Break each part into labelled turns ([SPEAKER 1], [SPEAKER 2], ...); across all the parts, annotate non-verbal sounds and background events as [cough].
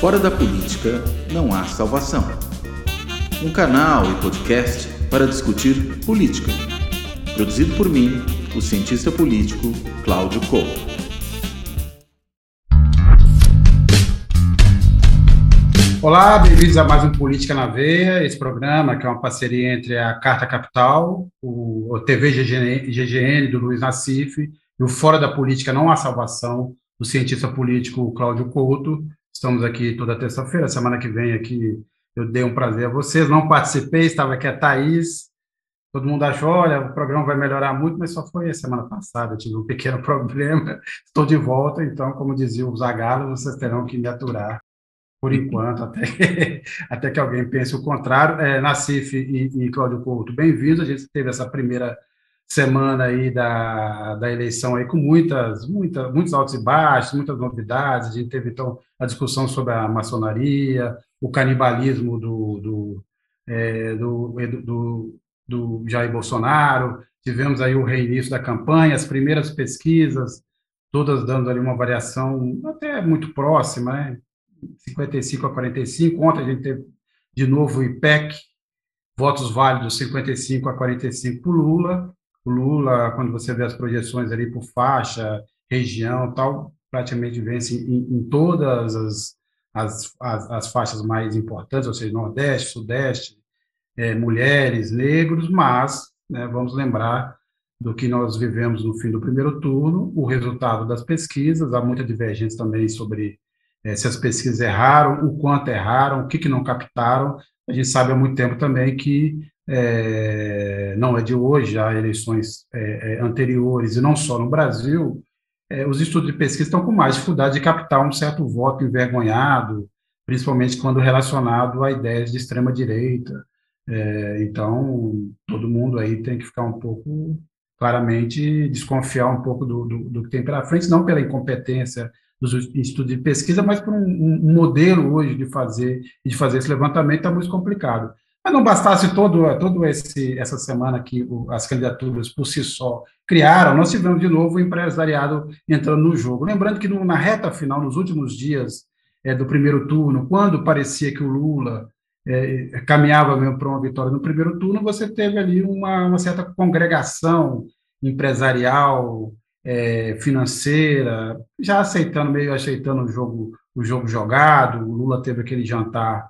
[SPEAKER 1] Fora da política não há salvação. Um canal e podcast para discutir política. Produzido por mim, o cientista político Cláudio Couto.
[SPEAKER 2] Olá, bem-vindos a mais um Política na Veia, esse programa que é uma parceria entre a Carta Capital, o TV GGN do Luiz Nassif e o Fora da Política Não Há Salvação, do cientista político Cláudio Couto. Estamos aqui toda terça-feira, semana que vem aqui eu dei um prazer a vocês, não participei, estava aqui a Thaís, todo mundo achou, olha, o programa vai melhorar muito, mas só foi a semana passada, eu tive um pequeno [laughs] problema, estou de volta, então, como dizia o Zagallo, vocês terão que me aturar por enquanto, até que, [laughs] até que alguém pense o contrário. É, Nassif e, e Cláudio Couto, bem-vindos, a gente teve essa primeira semana aí da, da eleição aí com muitas, muitas, muitos altos e baixos, muitas novidades. A gente teve, então, a discussão sobre a maçonaria, o canibalismo do, do, é, do, do, do Jair Bolsonaro, tivemos aí o reinício da campanha, as primeiras pesquisas, todas dando ali uma variação até muito próxima, né? 55 a 45. Ontem a gente teve de novo o IPEC, votos válidos 55 a 45 para Lula. Lula, quando você vê as projeções ali por faixa, região tal, praticamente vence em, em todas as, as, as, as, faixas mais importantes, ou seja, Nordeste, Sudeste, é, mulheres, negros, mas né, vamos lembrar do que nós vivemos no fim do primeiro turno, o resultado das pesquisas, há muita divergência também sobre é, se as pesquisas erraram, o quanto erraram, o que, que não captaram. A gente sabe há muito tempo também que é, não é de hoje, há eleições é, é, anteriores, e não só no Brasil, é, os estudos de pesquisa estão com mais dificuldade de captar um certo voto envergonhado, principalmente quando relacionado a ideias de extrema-direita. É, então, todo mundo aí tem que ficar um pouco, claramente, desconfiar um pouco do, do, do que tem pela frente, não pela incompetência dos estudos de pesquisa, mas por um, um modelo hoje de fazer, de fazer esse levantamento está muito complicado. Mas não bastasse todo, todo esse, essa semana que o, as candidaturas por si só criaram, nós tivemos de novo o empresariado entrando no jogo. Lembrando que no, na reta final, nos últimos dias é, do primeiro turno, quando parecia que o Lula é, caminhava mesmo para uma vitória no primeiro turno, você teve ali uma, uma certa congregação empresarial, é, financeira, já aceitando, meio aceitando o jogo, o jogo jogado. O Lula teve aquele jantar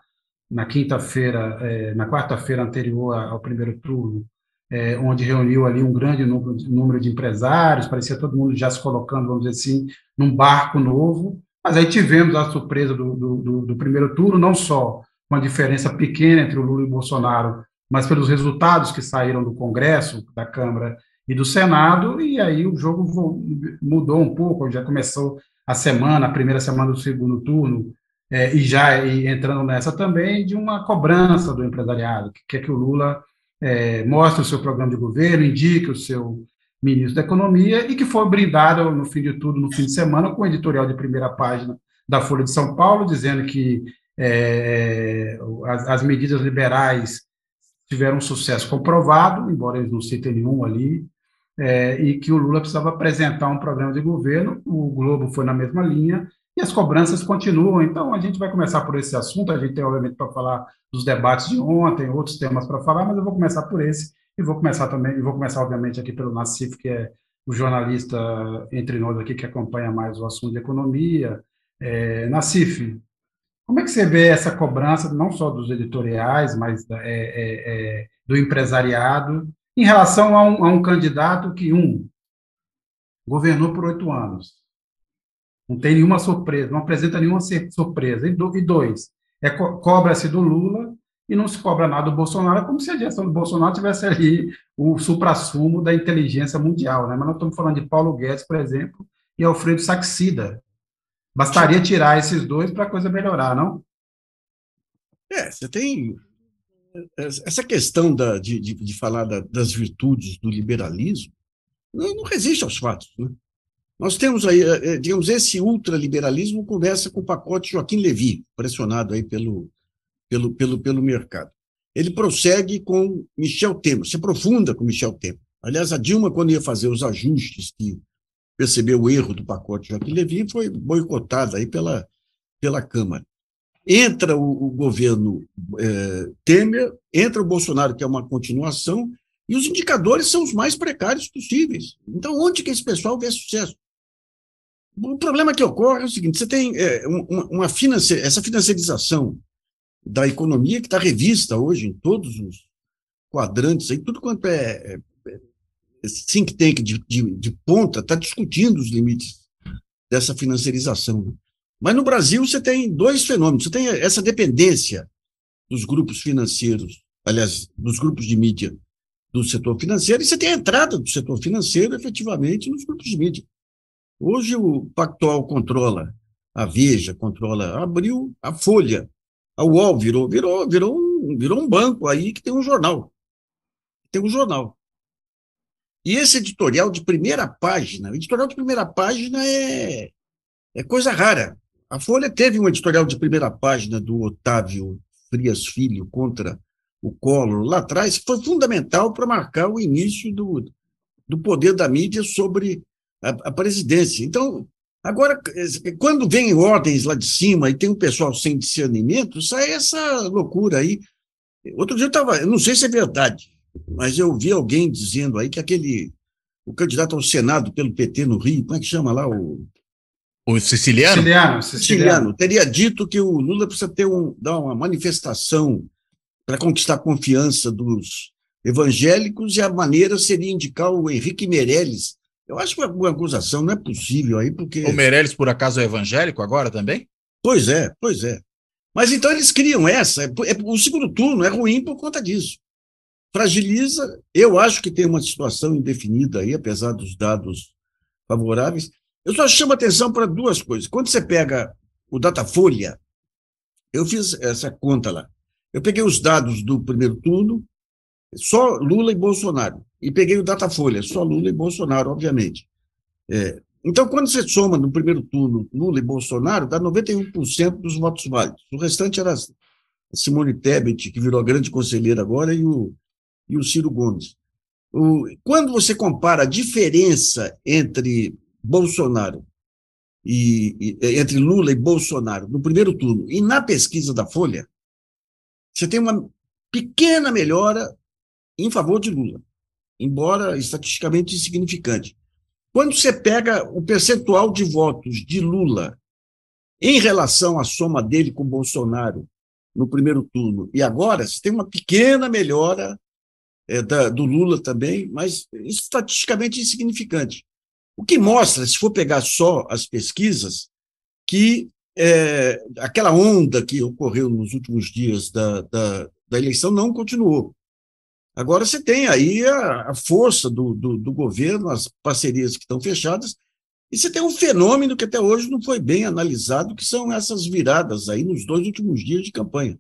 [SPEAKER 2] na quinta-feira, é, na quarta-feira anterior ao primeiro turno, é, onde reuniu ali um grande número, número de empresários, parecia todo mundo já se colocando, vamos dizer assim, num barco novo. Mas aí tivemos a surpresa do, do, do primeiro turno, não só uma diferença pequena entre o Lula e o Bolsonaro, mas pelos resultados que saíram do Congresso, da Câmara e do Senado, e aí o jogo mudou um pouco, já começou a semana, a primeira semana do segundo turno, é, e já e entrando nessa também, de uma cobrança do empresariado, que quer que o Lula é, mostre o seu programa de governo, indique o seu ministro da Economia, e que foi brindado, no fim de tudo, no fim de semana, com o editorial de primeira página da Folha de São Paulo, dizendo que é, as, as medidas liberais tiveram um sucesso comprovado, embora eles não citem nenhum ali, é, e que o Lula precisava apresentar um programa de governo, o Globo foi na mesma linha, e as cobranças continuam. Então, a gente vai começar por esse assunto, a gente tem, obviamente, para falar dos debates de ontem, outros temas para falar, mas eu vou começar por esse, e vou começar também, e vou começar, obviamente, aqui pelo Nassif, que é o jornalista entre nós aqui que acompanha mais o assunto de economia. É, Nassif, como é que você vê essa cobrança, não só dos editoriais, mas é, é, é do empresariado, em relação a um, a um candidato que, um, governou por oito anos, não tem nenhuma surpresa, não apresenta nenhuma surpresa, e, dois, é, cobra-se do Lula e não se cobra nada do Bolsonaro, como se a gestão do Bolsonaro tivesse ali o supra-sumo da inteligência mundial, né? mas nós estamos falando de Paulo Guedes, por exemplo, e Alfredo Saxida. Bastaria tirar esses dois para a coisa melhorar, não?
[SPEAKER 3] É, você tem essa questão da, de, de, de, falar da, das virtudes do liberalismo não, não resiste aos fatos. Né? Nós temos aí, eh, eh, digamos, esse ultraliberalismo conversa com o pacote Joaquim Levy, pressionado aí pelo, pelo, pelo, pelo mercado. Ele prossegue com Michel Temer, se aprofunda com Michel Temer. Aliás, a Dilma, quando ia fazer os ajustes que percebeu o erro do pacote Joaquim Levy, foi boicotada aí pela, pela Câmara. entra o, o governo é, Temer, entra o Bolsonaro, que é uma continuação, e os indicadores são os mais precários possíveis. Então, onde que esse pessoal vê sucesso? O problema que ocorre é o seguinte: você tem é, uma, uma essa financiarização da economia que está revista hoje em todos os quadrantes, aí, tudo quanto é, é, é think tank de, de, de ponta está discutindo os limites dessa financiarização. Né? Mas no Brasil você tem dois fenômenos. Você tem essa dependência dos grupos financeiros, aliás, dos grupos de mídia do setor financeiro, e você tem a entrada do setor financeiro efetivamente nos grupos de mídia. Hoje o Pactual controla a Veja, controla, abriu a Folha, a UOL virou, virou, virou, um, virou um banco aí que tem um jornal. Tem um jornal. E esse editorial de primeira página, editorial de primeira página é, é coisa rara. A Folha teve um editorial de primeira página do Otávio Frias Filho contra o Collor lá atrás, foi fundamental para marcar o início do, do poder da mídia sobre a, a presidência. Então, agora, quando vem ordens lá de cima e tem um pessoal sem discernimento, sai essa loucura aí. Outro dia eu estava, não sei se é verdade, mas eu vi alguém dizendo aí que aquele, o candidato ao Senado pelo PT no Rio, como é que chama lá o
[SPEAKER 1] o siciliano?
[SPEAKER 3] Siciliano, siciliano. Teria dito que o Lula precisa ter um, dar uma manifestação para conquistar a confiança dos evangélicos e a maneira seria indicar o Henrique Meirelles. Eu acho que uma acusação não é possível aí, porque.
[SPEAKER 1] O Meirelles, por acaso, é evangélico agora também?
[SPEAKER 3] Pois é, pois é. Mas então eles criam essa. É, é, o segundo turno é ruim por conta disso. Fragiliza. Eu acho que tem uma situação indefinida aí, apesar dos dados favoráveis. Eu só chamo atenção para duas coisas. Quando você pega o Datafolha, eu fiz essa conta lá. Eu peguei os dados do primeiro turno, só Lula e Bolsonaro. E peguei o Datafolha, só Lula e Bolsonaro, obviamente. É, então, quando você soma no primeiro turno Lula e Bolsonaro, dá 91% dos votos válidos. O restante era Simone Tebet, que virou grande conselheira agora, e o, e o Ciro Gomes. O, quando você compara a diferença entre Bolsonaro e, e, entre Lula e Bolsonaro no primeiro turno e na pesquisa da Folha, você tem uma pequena melhora em favor de Lula, embora estatisticamente insignificante. Quando você pega o percentual de votos de Lula em relação à soma dele com Bolsonaro no primeiro turno e agora, você tem uma pequena melhora é, da, do Lula também, mas estatisticamente insignificante. O que mostra, se for pegar só as pesquisas, que é, aquela onda que ocorreu nos últimos dias da, da, da, eleição não continuou. Agora você tem aí a, a força do, do, do, governo, as parcerias que estão fechadas, e você tem um fenômeno que até hoje não foi bem analisado, que são essas viradas aí nos dois últimos dias de campanha,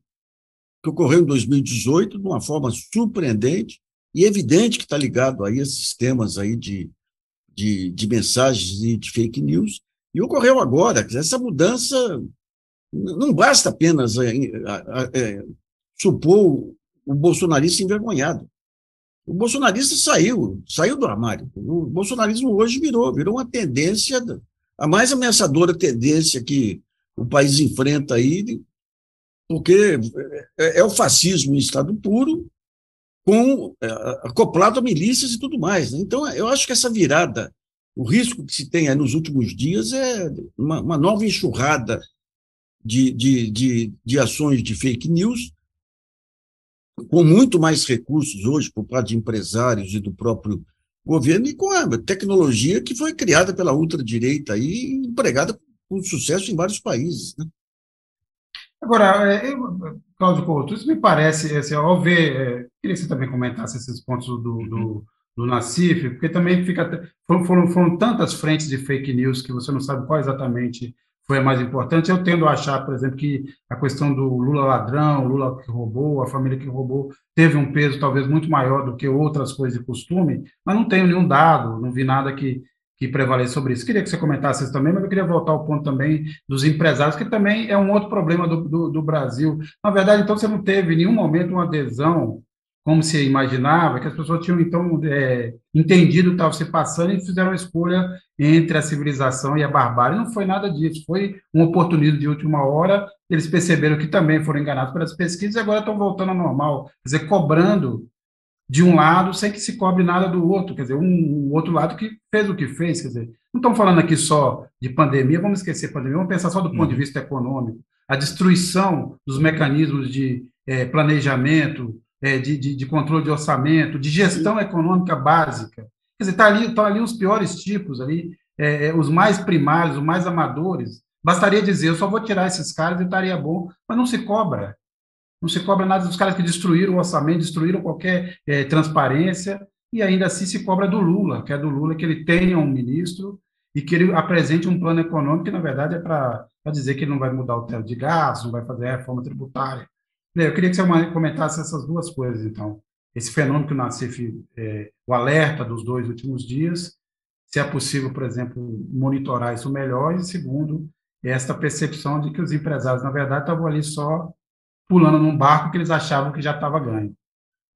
[SPEAKER 3] que ocorreu em 2018 de uma forma surpreendente e evidente que está ligado aí a esses temas aí de de, de mensagens e de fake news, e ocorreu agora. Essa mudança não basta apenas é, é, supor o bolsonarista envergonhado. O bolsonarista saiu, saiu do armário. O bolsonarismo hoje virou, virou uma tendência, a mais ameaçadora tendência que o país enfrenta aí, porque é, é o fascismo em estado puro, com é, acoplado a milícias e tudo mais. Né? Então, eu acho que essa virada, o risco que se tem nos últimos dias é uma, uma nova enxurrada de, de, de, de, ações de fake news, com muito mais recursos hoje por parte de empresários e do próprio governo, e com a tecnologia que foi criada pela ultradireita e empregada com sucesso em vários países. Né?
[SPEAKER 2] Agora, é, eu, Cláudio Couto, isso me parece, assim, ao ver, é, queria que você também comentasse esses pontos do, do, do Nacif, porque também fica, foram, foram, foram tantas frentes de fake news que você não sabe qual exatamente foi a mais importante. Eu tendo a achar, por exemplo, que a questão do Lula ladrão, Lula que roubou, a família que roubou, teve um peso talvez muito maior do que outras coisas de costume, mas não tenho nenhum dado, não vi nada que, que prevaleça sobre isso. Queria que você comentasse isso também, mas eu queria voltar ao ponto também dos empresários, que também é um outro problema do, do, do Brasil. Na verdade, então, você não teve em nenhum momento uma adesão como se imaginava, que as pessoas tinham, então, é, entendido o que estava se passando e fizeram uma escolha entre a civilização e a barbárie. Não foi nada disso, foi um oportunismo de última hora. Eles perceberam que também foram enganados pelas pesquisas e agora estão voltando ao normal, quer dizer, cobrando de um lado sem que se cobre nada do outro, quer dizer, um, um outro lado que fez o que fez, quer dizer, não estamos falando aqui só de pandemia, vamos esquecer pandemia, vamos pensar só do ponto de vista econômico, a destruição dos mecanismos de é, planejamento, de, de, de, controle de orçamento, de gestão econômica básica. Quer dizer, tá ali, estão ali os piores tipos, ali, é, é, os mais primários, os mais amadores. Bastaria dizer, eu só vou tirar esses caras e estaria bom, mas não se cobra. Não se cobra nada dos caras que destruíram o orçamento, destruíram qualquer é, transparência, e ainda assim se cobra do Lula, que é do Lula que ele tenha um ministro e que ele apresente um plano econômico que, na verdade, é para dizer que ele não vai mudar o teto de gás, não vai fazer reforma tributária. Eu queria que você comentasse essas duas coisas, então. Esse fenômeno que o Nassif, é, o alerta dos dois últimos dias, se é possível, por exemplo, monitorar isso melhor, e segundo, esta percepção de que os empresários, na verdade, estavam ali só pulando num barco que eles achavam que já estava ganho.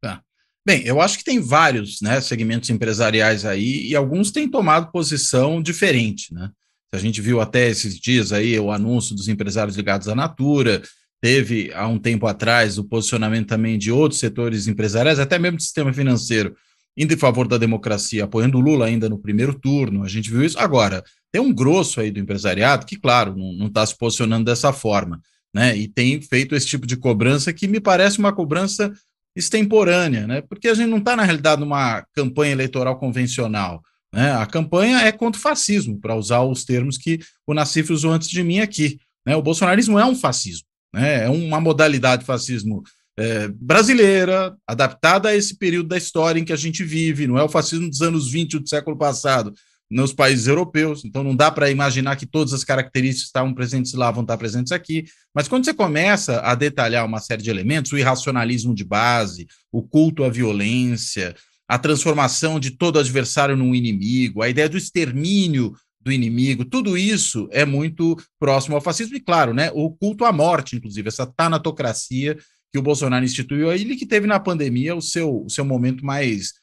[SPEAKER 4] Tá. Bem, eu acho que tem vários né, segmentos empresariais aí, e alguns têm tomado posição diferente, né? A gente viu até esses dias aí o anúncio dos empresários ligados à Natura, teve há um tempo atrás o posicionamento também de outros setores empresariais, até mesmo do sistema financeiro, indo em favor da democracia, apoiando o Lula ainda no primeiro turno. A gente viu isso. Agora, tem um grosso aí do empresariado que, claro, não está se posicionando dessa forma, né? E tem feito esse tipo de cobrança que me parece uma cobrança extemporânea, né? Porque a gente não está, na realidade, numa campanha eleitoral convencional. Né? A campanha é contra o fascismo, para usar os termos que o Nassif usou antes de mim aqui. Né? O bolsonarismo é um fascismo. Né? É uma modalidade de fascismo é, brasileira, adaptada a esse período da história em que a gente vive, não é o fascismo dos anos 20 do século passado, nos países europeus, então não dá para imaginar que todas as características que estavam presentes lá vão estar presentes aqui, mas quando você começa a detalhar uma série de elementos, o irracionalismo de base, o culto à violência, a transformação de todo adversário num inimigo, a ideia do extermínio do inimigo, tudo isso é muito próximo ao fascismo, e claro, né, o culto à morte, inclusive, essa tanatocracia que o Bolsonaro instituiu, ele que teve na pandemia o seu, o seu momento mais,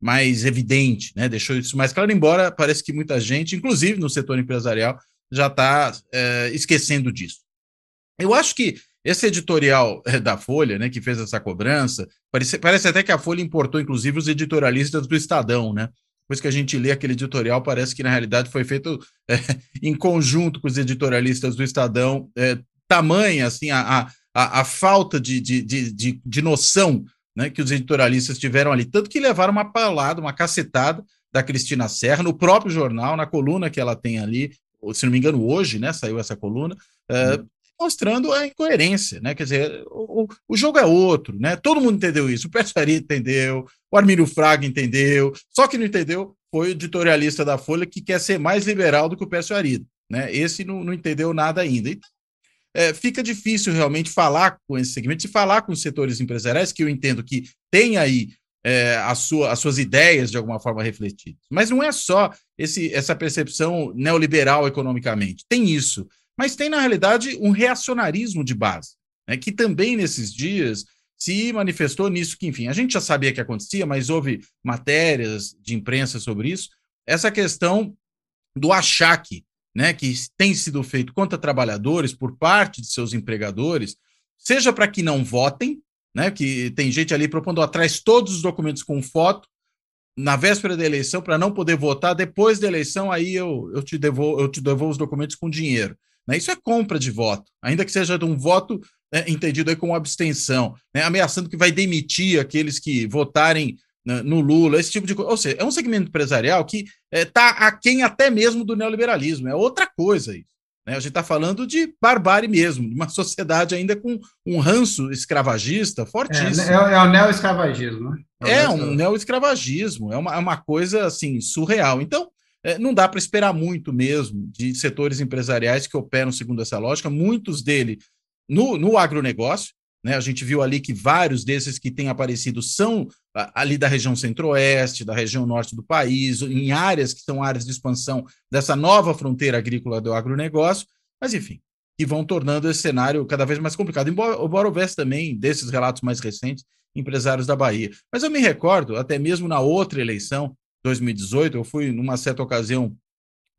[SPEAKER 4] mais evidente, né, deixou isso mais claro, embora parece que muita gente, inclusive no setor empresarial, já está é, esquecendo disso. Eu acho que esse editorial é, da Folha, né, que fez essa cobrança, parece, parece até que a Folha importou, inclusive, os editorialistas do Estadão, né, depois que a gente lê aquele editorial, parece que na realidade foi feito é, [laughs] em conjunto com os editorialistas do Estadão, é, tamanha assim a, a, a falta de, de, de, de, noção né, que os editorialistas tiveram ali, tanto que levaram uma palada, uma cacetada da Cristina Serra no próprio jornal, na coluna que ela tem ali, se não me engano, hoje, né, saiu essa coluna, é, mostrando a incoerência, né? Quer dizer, o, o jogo é outro, né? Todo mundo entendeu isso. O Persari entendeu, o Armírio Fraga entendeu, só que não entendeu foi o editorialista da Folha que quer ser mais liberal do que o Pércio Arido, né? Esse não, não entendeu nada ainda. Então, é, fica difícil realmente falar com esse segmento, e falar com os setores empresariais, que eu entendo que tem aí é, a sua, as suas ideias de alguma forma refletidas. Mas não é só esse, essa percepção neoliberal economicamente. Tem isso mas tem, na realidade, um reacionarismo de base, né, que também nesses dias se manifestou nisso, que, enfim, a gente já sabia que acontecia, mas houve matérias de imprensa sobre isso, essa questão do achaque, né, que tem sido feito contra trabalhadores por parte de seus empregadores, seja para que não votem, né, que tem gente ali propondo atrás todos os documentos com foto, na véspera da eleição, para não poder votar, depois da eleição, aí eu, eu, te eu te devolvo os documentos com dinheiro. Né? Isso é compra de voto, ainda que seja de um voto né, entendido aí como abstenção, né? ameaçando que vai demitir aqueles que votarem né, no Lula, esse tipo de coisa. Ou seja, é um segmento empresarial que está é, tá aquém até mesmo do neoliberalismo, é outra coisa isso. Né? A gente está falando de barbárie mesmo, de uma [laughs] sociedade ainda com um ranço escravagista fortíssimo.
[SPEAKER 2] É, é, é o neo-escravagismo, né?
[SPEAKER 4] É, é um neo-escravagismo, é uma, é uma coisa assim surreal. Então, não dá para esperar muito mesmo de setores empresariais que operam segundo essa lógica, muitos dele no, no agronegócio. Né? A gente viu ali que vários desses que têm aparecido são ali da região centro-oeste, da região norte do país, em áreas que são áreas de expansão dessa nova fronteira agrícola do agronegócio, mas enfim, que vão tornando esse cenário cada vez mais complicado. Embora, embora houvesse também, desses relatos mais recentes, empresários da Bahia. Mas eu me recordo, até mesmo na outra eleição, 2018, eu fui numa certa ocasião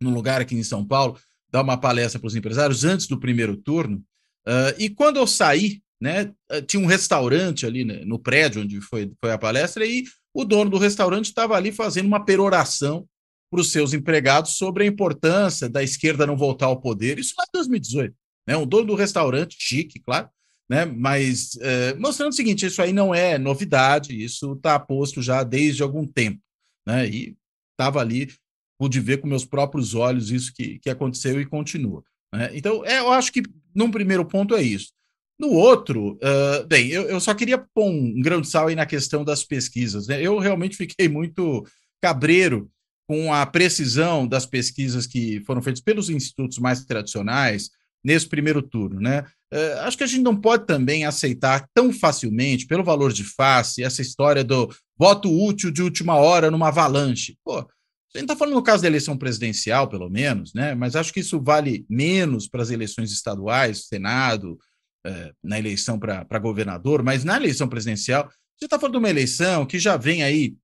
[SPEAKER 4] num lugar aqui em São Paulo dar uma palestra para os empresários antes do primeiro turno, uh, e quando eu saí, né, tinha um restaurante ali né, no prédio onde foi, foi a palestra, e o dono do restaurante estava ali fazendo uma peroração para os seus empregados sobre a importância da esquerda não voltar ao poder, isso lá em 2018. Né? Um dono do restaurante, chique, claro, né? mas é, mostrando o seguinte: isso aí não é novidade, isso está posto já desde algum tempo. Né? E estava ali, pude ver com meus próprios olhos isso que, que aconteceu e continua. Né? Então, é, eu acho que num primeiro ponto é isso. No outro, uh, bem, eu, eu, só queria pôr um grão de sal aí na questão das pesquisas. Né? Eu realmente fiquei muito cabreiro com a precisão das pesquisas que foram feitas pelos institutos mais tradicionais nesse primeiro turno. Né? Uh, acho que a gente não pode também aceitar tão facilmente, pelo valor de face, essa história do voto útil de última hora numa avalanche. Pô, a gente está falando no caso da eleição presidencial, pelo menos, né? mas acho que isso vale menos para as eleições estaduais, Senado, eh, na eleição para governador, mas na eleição presidencial, você está falando de uma eleição que já vem aí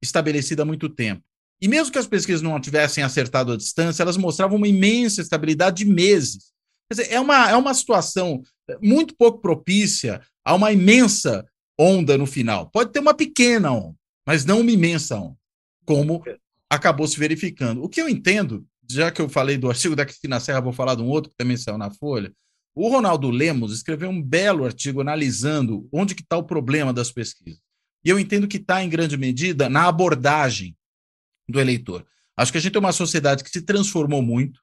[SPEAKER 4] estabelecida há muito tempo. E mesmo que as pesquisas não tivessem acertado a distância, elas mostravam uma imensa estabilidade de meses. Quer dizer, é uma, é uma situação muito pouco propícia a uma imensa onda no final. Pode ter uma pequena onda, mas não uma imensa onda, como acabou se verificando. O que eu entendo, já que eu falei do artigo da Cristina Serra, vou falar de um outro que também saiu na Folha, o Ronaldo Lemos escreveu um belo artigo analisando onde que está o problema das pesquisas. E eu entendo que está, em grande medida, na abordagem do eleitor. Acho que a gente tem uma sociedade que se transformou muito.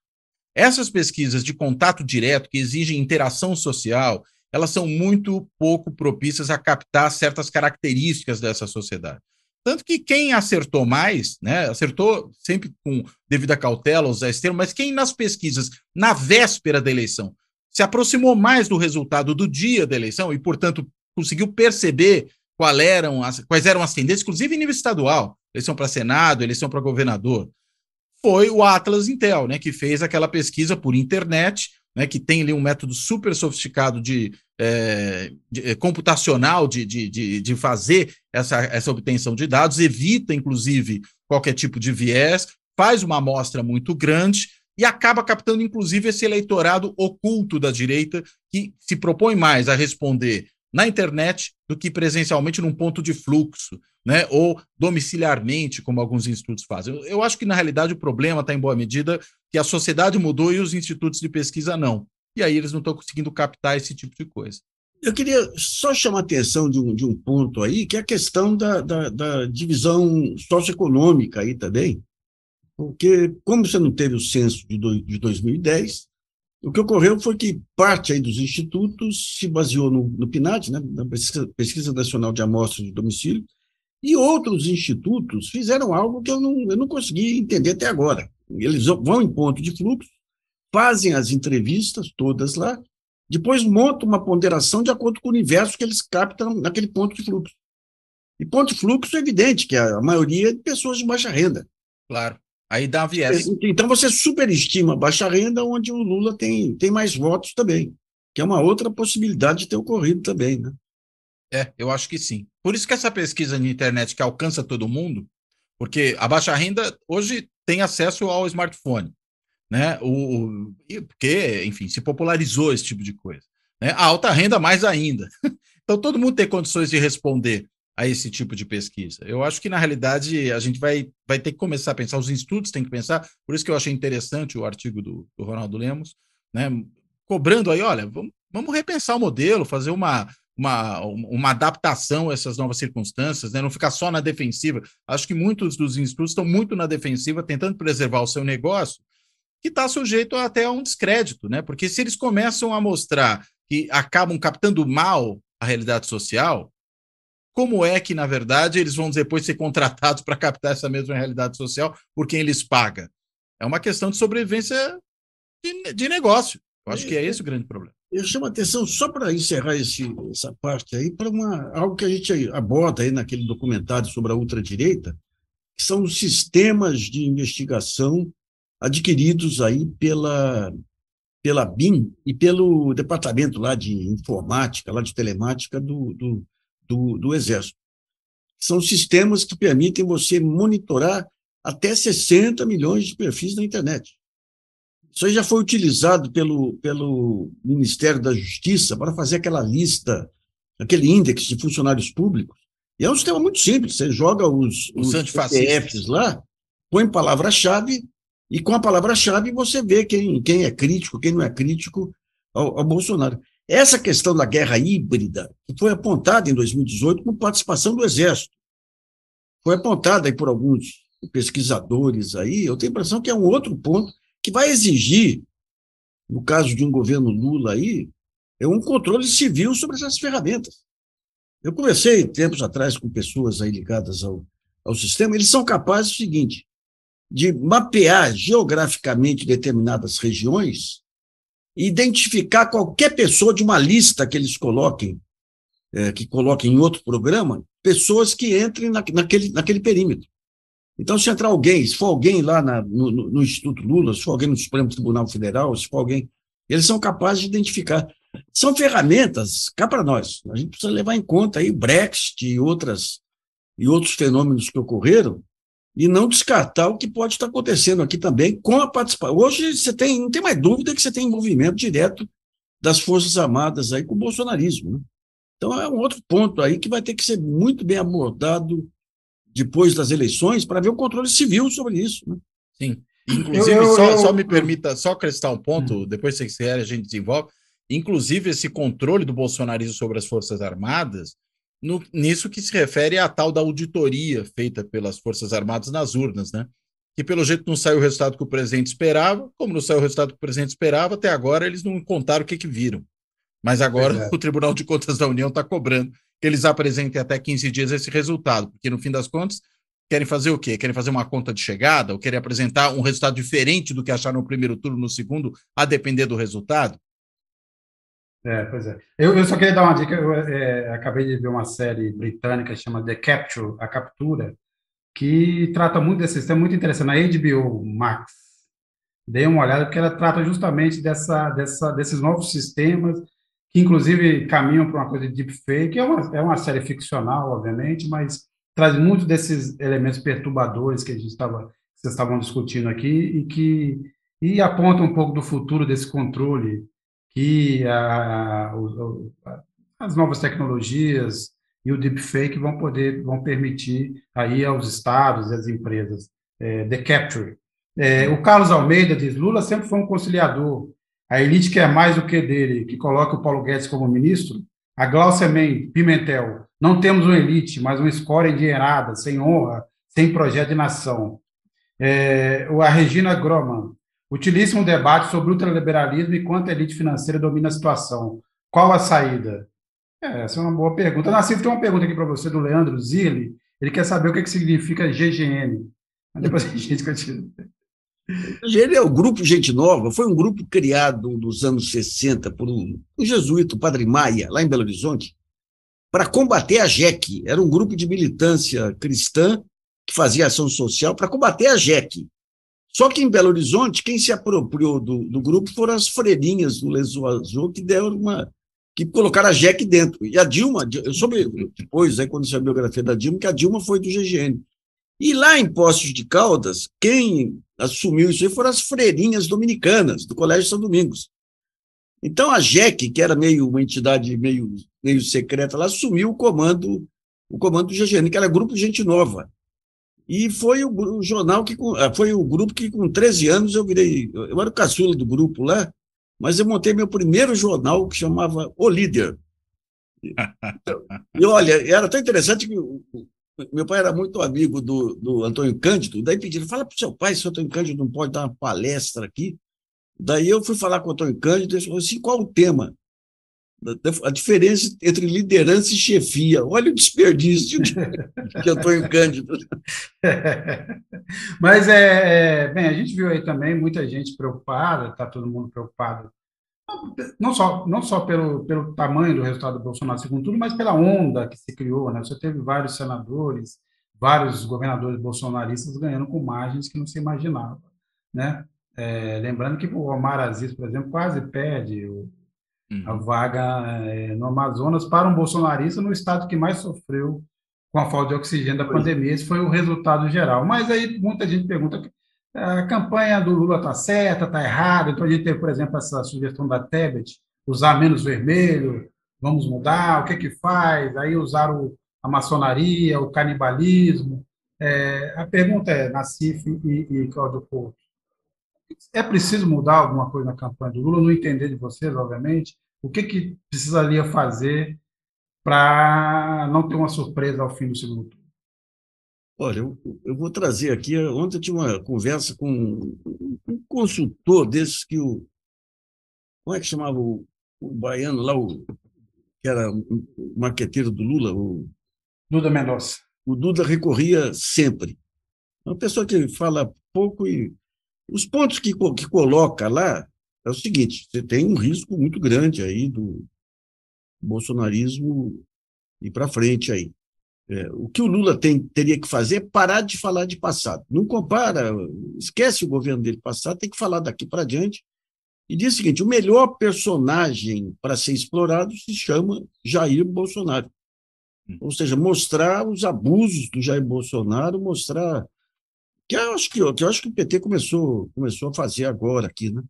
[SPEAKER 4] Essas pesquisas de contato direto, que exigem interação social, elas são muito pouco propícias a captar certas características dessa sociedade. Tanto que quem acertou mais, né, acertou sempre com devida cautela, usar esse termo, mas quem nas pesquisas, na véspera da eleição, se aproximou mais do resultado do dia da eleição e, portanto, conseguiu perceber qual eram as, quais eram as tendências, inclusive em nível estadual, eleição para Senado, eleição para governador, foi o Atlas Intel, né, que fez aquela pesquisa por internet, né, que tem ali um método super sofisticado de, é, de computacional de, de, de, fazer essa, essa obtenção de dados, evita, inclusive, qualquer tipo de viés, faz uma amostra muito grande e acaba captando, inclusive, esse eleitorado oculto da direita que se propõe mais a responder na internet do que presencialmente num ponto de fluxo, né? ou domiciliarmente, como alguns institutos fazem. Eu acho que, na realidade, o problema está, em boa medida, que a sociedade mudou e os institutos de pesquisa não. E aí eles não estão conseguindo captar esse tipo de coisa.
[SPEAKER 3] Eu queria só chamar a atenção de um, de um ponto aí, que é a questão da, da, da divisão socioeconômica aí também, porque, como você não teve o censo de, do, de 2010, o que ocorreu foi que parte aí dos institutos se baseou no, no PNAD, né, na Pesquisa, Pesquisa Nacional de Amostras de Domicílio, e outros institutos fizeram algo que eu não, eu não consegui entender até agora. Eles vão em ponto de fluxo, fazem as entrevistas todas lá, depois montam uma ponderação de acordo com o universo que eles captam naquele ponto de fluxo. E ponto de fluxo é evidente que a maioria é de pessoas de baixa renda.
[SPEAKER 4] Claro. Aí dá viés.
[SPEAKER 3] Então você superestima a baixa renda, onde o Lula tem, tem mais votos também, que é uma outra possibilidade de ter ocorrido também, né?
[SPEAKER 4] É, eu acho que sim. Por isso que essa pesquisa na internet que alcança todo mundo, porque a baixa renda hoje tem acesso ao smartphone, né? O, o porque, enfim, se popularizou esse tipo de coisa. Né? A alta renda mais ainda. [laughs] então todo mundo tem condições de responder a esse tipo de pesquisa. Eu acho que, na realidade, a gente vai, vai ter que começar a pensar, os institutos têm que pensar, por isso que eu achei interessante o artigo do, do Ronaldo Lemos, né, cobrando aí, olha, vamos, vamos repensar o modelo, fazer uma, uma, uma adaptação a essas novas circunstâncias, né? não ficar só na defensiva. Acho que muitos dos institutos estão muito na defensiva, tentando preservar o seu negócio, que está sujeito até a um descrédito, né? Porque se eles começam a mostrar que acabam captando mal a realidade social, como é que, na verdade, eles vão depois ser contratados para captar essa mesma realidade social por quem eles pagam? É uma questão de sobrevivência de, de negócio. Eu acho que é esse o grande problema.
[SPEAKER 3] Eu chamo a atenção, só para encerrar esse, essa parte aí, para algo que a gente aborda aí naquele documentário sobre a ultradireita, que são os sistemas de investigação adquiridos aí pela, pela BIM e pelo departamento lá de informática, lá de telemática do, do do, do Exército. São sistemas que permitem você monitorar até 60 milhões de perfis na internet. Isso aí já foi utilizado pelo, pelo Ministério da Justiça para fazer aquela lista, aquele índice de funcionários públicos. E é um sistema muito simples. Você joga os, os, os lá, põe palavra-chave, e com a palavra-chave você vê quem, quem é crítico, quem não é crítico ao, ao Bolsonaro. Essa questão da guerra híbrida, que foi apontada em 2018 com participação do Exército, foi apontada aí por alguns pesquisadores aí, eu tenho a impressão que é um outro ponto que vai exigir, no caso de um governo Lula aí, é um controle civil sobre essas ferramentas. Eu conversei tempos atrás com pessoas aí ligadas ao, ao sistema, eles são capazes do seguinte, de mapear geograficamente determinadas regiões identificar qualquer pessoa de uma lista que eles coloquem, é, que coloquem em outro programa, pessoas que entrem na, naquele, naquele perímetro. Então, se entrar alguém, se for alguém lá na, no, no, Instituto Lula, se for alguém no Supremo Tribunal Federal, se for alguém, eles são capazes de identificar. São ferramentas, cá para nós. A gente precisa levar em conta aí o Brexit e, outras, e outros fenômenos que ocorreram, e não descartar o que pode estar acontecendo aqui também com a participação. Hoje você tem, não tem mais dúvida que você tem envolvimento direto das Forças Armadas aí com o bolsonarismo. Né? Então é um outro ponto aí que vai ter que ser muito bem abordado depois das eleições para ver o controle civil sobre isso. Né?
[SPEAKER 1] Sim. Inclusive, eu, eu, só, eu, só, me permita só acrescentar um ponto, hum. depois se quiser a gente desenvolve. Inclusive, esse controle do bolsonarismo sobre as Forças Armadas, no, nisso que se refere à tal da auditoria feita pelas Forças Armadas nas urnas, né? Que pelo jeito não saiu o resultado que o presidente esperava, como não saiu o resultado que o presidente esperava, até agora eles não contaram o que, que viram. Mas agora [laughs] o Tribunal de Contas da União está cobrando que eles apresentem até 15 dias esse resultado, porque no fim das contas querem fazer o quê? Querem fazer uma conta de chegada ou querem apresentar um resultado diferente do que acharam no primeiro turno, no segundo, a depender do resultado?
[SPEAKER 2] É, pois é. Eu, eu só queria dar uma dica. Eu é, acabei de ver uma série britânica que chama The Capture, a captura, que trata muito desse sistema, muito interessante. Na HBO Max, dei uma olhada porque ela trata justamente dessa, dessa, desses novos sistemas que inclusive caminham para uma coisa de deepfake. É uma, é uma série ficcional, obviamente, mas traz muito desses elementos perturbadores que a gente estava, vocês estavam discutindo aqui e que e aponta um pouco do futuro desse controle a, as novas tecnologias e o deepfake vão poder vão permitir aí aos estados e às empresas é, the capture. É, o Carlos Almeida diz Lula sempre foi um conciliador a elite quer mais do que dele, que coloca o Paulo Guedes como ministro, a Glaucia Pimentel, não temos uma elite, mas uma escória endinheirada, sem honra, sem projeto de nação. É, a Regina Groman, utilíssimo debate sobre ultraliberalismo e quanto a elite financeira domina a situação. Qual a saída? É, essa é uma boa pergunta. Nassif, tem uma pergunta aqui para você do Leandro Zilli. Ele quer saber o que, que significa GGN. Depois a gente continua.
[SPEAKER 3] Ele é o Grupo Gente Nova, foi um grupo criado nos anos 60 por um, um jesuíta, o Padre Maia, lá em Belo Horizonte, para combater a JEC. Era um grupo de militância cristã que fazia ação social para combater a JEC. Só que em Belo Horizonte, quem se apropriou do, do grupo foram as freirinhas do Leso Azul, que deram uma. que colocaram a JEC dentro. E a Dilma, eu soube depois, aí, quando saiu a biografia da Dilma, que a Dilma foi do GGN. E lá em Poços de Caldas, quem assumiu isso aí foram as freirinhas dominicanas do Colégio São Domingos. Então a JEC, que era meio uma entidade meio, meio secreta, ela assumiu o comando o comando do GGN, que era Grupo Gente Nova. E foi o, o, jornal que ah, foi o grupo que com 13 anos eu virei, eu era o caçula do grupo lá, mas eu montei meu primeiro jornal que chamava O Líder. E olha, era tão interessante que meu pai era muito amigo do, do Antônio Cândido, daí pediram, fala para o seu pai se o Antônio Cândido não pode dar uma palestra aqui. Daí eu fui falar com o Antônio Cândido, ele falou assim, qual o tema? A diferença entre liderança e chefia. Olha o desperdício de, de Antônio [laughs] Cândido. [laughs]
[SPEAKER 2] Mas, é, é, bem, a gente viu aí também muita gente preocupada, está todo mundo preocupado não só, não só pelo, pelo tamanho do resultado do Bolsonaro segundo turno, mas pela onda que se criou. Né? Você teve vários senadores, vários governadores bolsonaristas ganhando com margens que não se imaginava. Né? É, lembrando que o Omar Aziz, por exemplo, quase perde o, uhum. a vaga é, no Amazonas para um bolsonarista no estado que mais sofreu com a falta de oxigênio da pandemia. Esse foi o resultado geral. Mas aí muita gente pergunta: a campanha do Lula está certa, está errada? Então a gente tem, por exemplo, essa sugestão da Tebet, usar menos vermelho, vamos mudar, o que que faz? Aí usar o, a maçonaria, o canibalismo. É, a pergunta é, Nassif e, e Cláudio Couto, é preciso mudar alguma coisa na campanha do Lula? Não entender de vocês, obviamente. O que, que precisaria fazer para não ter uma surpresa ao fim do segundo turno?
[SPEAKER 3] Olha, eu, eu, vou trazer aqui. Ontem eu tive uma conversa com um consultor desses que o. Como é que chamava o, o baiano lá, o, que era o marqueteiro do Lula? O,
[SPEAKER 2] Duda Mendonça.
[SPEAKER 3] O Duda recorria sempre. É uma pessoa que fala pouco e. Os pontos que, que coloca lá é o seguinte: você tem um risco muito grande aí do bolsonarismo ir para frente aí. É, o que o Lula tem, teria que fazer é parar de falar de passado. Não compara, esquece o governo dele passado, tem que falar daqui para diante. E diz o seguinte: o melhor personagem para ser explorado se chama Jair Bolsonaro. Ou seja, mostrar os abusos do Jair Bolsonaro, mostrar. Que eu acho que, que, eu acho que o PT começou, começou a fazer agora aqui, né?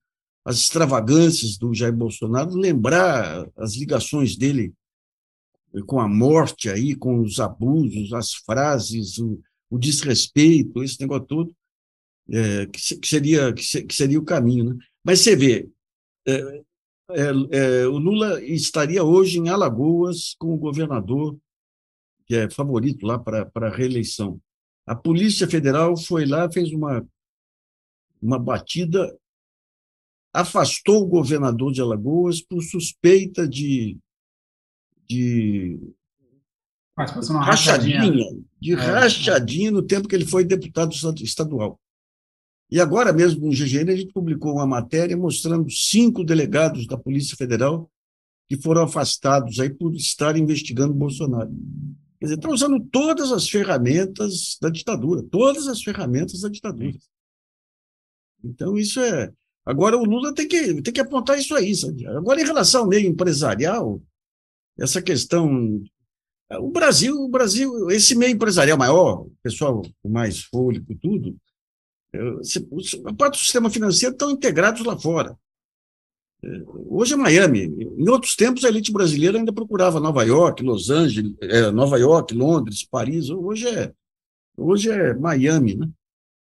[SPEAKER 3] As extravagâncias do Jair Bolsonaro, lembrar as ligações dele com a morte aí, com os abusos, as frases, o, o desrespeito, esse negócio todo, é, que, que, seria, que, que, seria o caminho. Né? Mas você vê, é, é, é, o Lula estaria hoje em Alagoas com o governador, que é favorito lá para a reeleição. A Polícia Federal foi lá, fez uma, uma batida, afastou o governador de Alagoas por suspeita de de rachadinha, rachadinha, de é. rachadinha no tempo que ele foi deputado estadual. E agora mesmo no GGN a gente publicou uma matéria mostrando cinco delegados da Polícia Federal que foram afastados aí por estar investigando Bolsonaro. Quer dizer, estão usando todas as ferramentas da ditadura, todas as ferramentas da ditadura. Então, isso é. Agora, o Lula tem que, tem que apontar isso aí. Sabe? Agora, em relação ao meio empresarial, essa questão. O Brasil, o Brasil, esse meio empresarial maior, o pessoal com mais fôlego e tudo, a parte do sistema financeiro estão integrados lá fora. Hoje é Miami. Em outros tempos, a elite brasileira ainda procurava Nova York, Los Angeles, é, Nova York, Londres, Paris. Hoje é, hoje é Miami, né?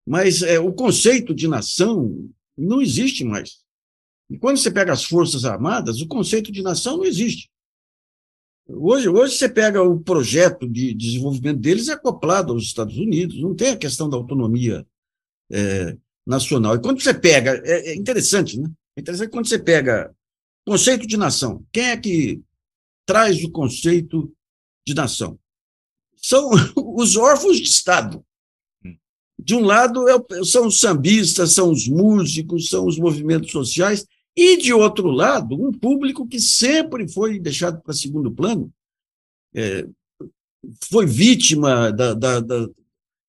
[SPEAKER 3] Mas é, o conceito de nação não existe mais. E quando você pega as Forças Armadas, o conceito de nação não existe. Hoje, hoje você pega o projeto de desenvolvimento deles é acoplado aos Estados Unidos, não tem a questão da autonomia é, nacional. E quando você pega, é, é, interessante, né? É interessante quando você pega conceito de nação. Quem é que traz o conceito de nação? São [laughs] os órfãos de Estado. De um lado é são os sambistas, são os músicos, são os movimentos sociais, e, de outro lado, um público que sempre foi deixado para segundo plano, é, foi vítima da, da, da,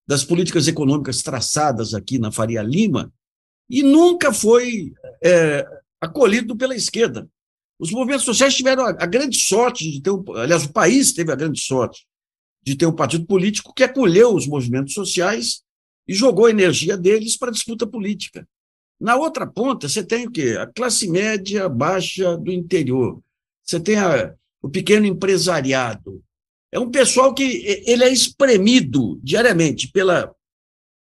[SPEAKER 3] das políticas econômicas traçadas aqui na Faria Lima e nunca foi é, acolhido pela esquerda. Os movimentos sociais tiveram a, a grande sorte de ter, um, aliás, o país teve a grande sorte de ter um partido político que acolheu os movimentos sociais e jogou a energia deles para a disputa política. Na outra ponta, você tem o quê? A classe média baixa do interior. Você tem a, o pequeno empresariado. É um pessoal que ele é espremido diariamente pela,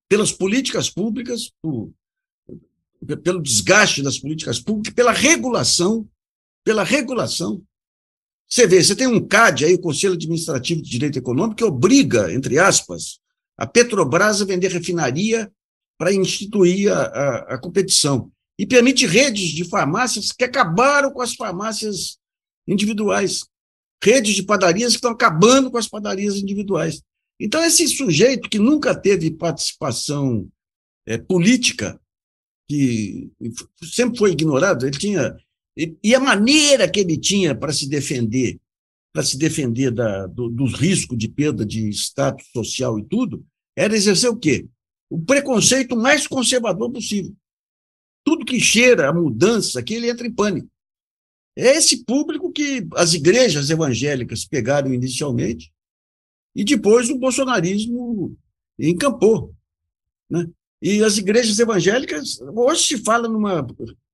[SPEAKER 3] pelas políticas públicas, por, pelo desgaste das políticas públicas, pela regulação, pela regulação. Você vê, você tem um CAD aí, o Conselho Administrativo de Direito Econômico, que obriga, entre aspas, a Petrobras a vender refinaria para instituir a, a, a, competição. E permite redes de farmácias que acabaram com as farmácias individuais, redes de padarias que estão acabando com as padarias individuais. Então, esse sujeito que nunca teve participação é, política, que sempre foi ignorado, ele tinha. E a maneira que ele tinha para se defender, para se defender da, do, dos riscos de perda de status social e tudo, era exercer o quê? o preconceito mais conservador possível. Tudo que cheira a mudança, que ele entra em pânico. É esse público que as igrejas evangélicas pegaram inicialmente e depois o bolsonarismo encampou. Né? E as igrejas evangélicas, hoje se fala numa,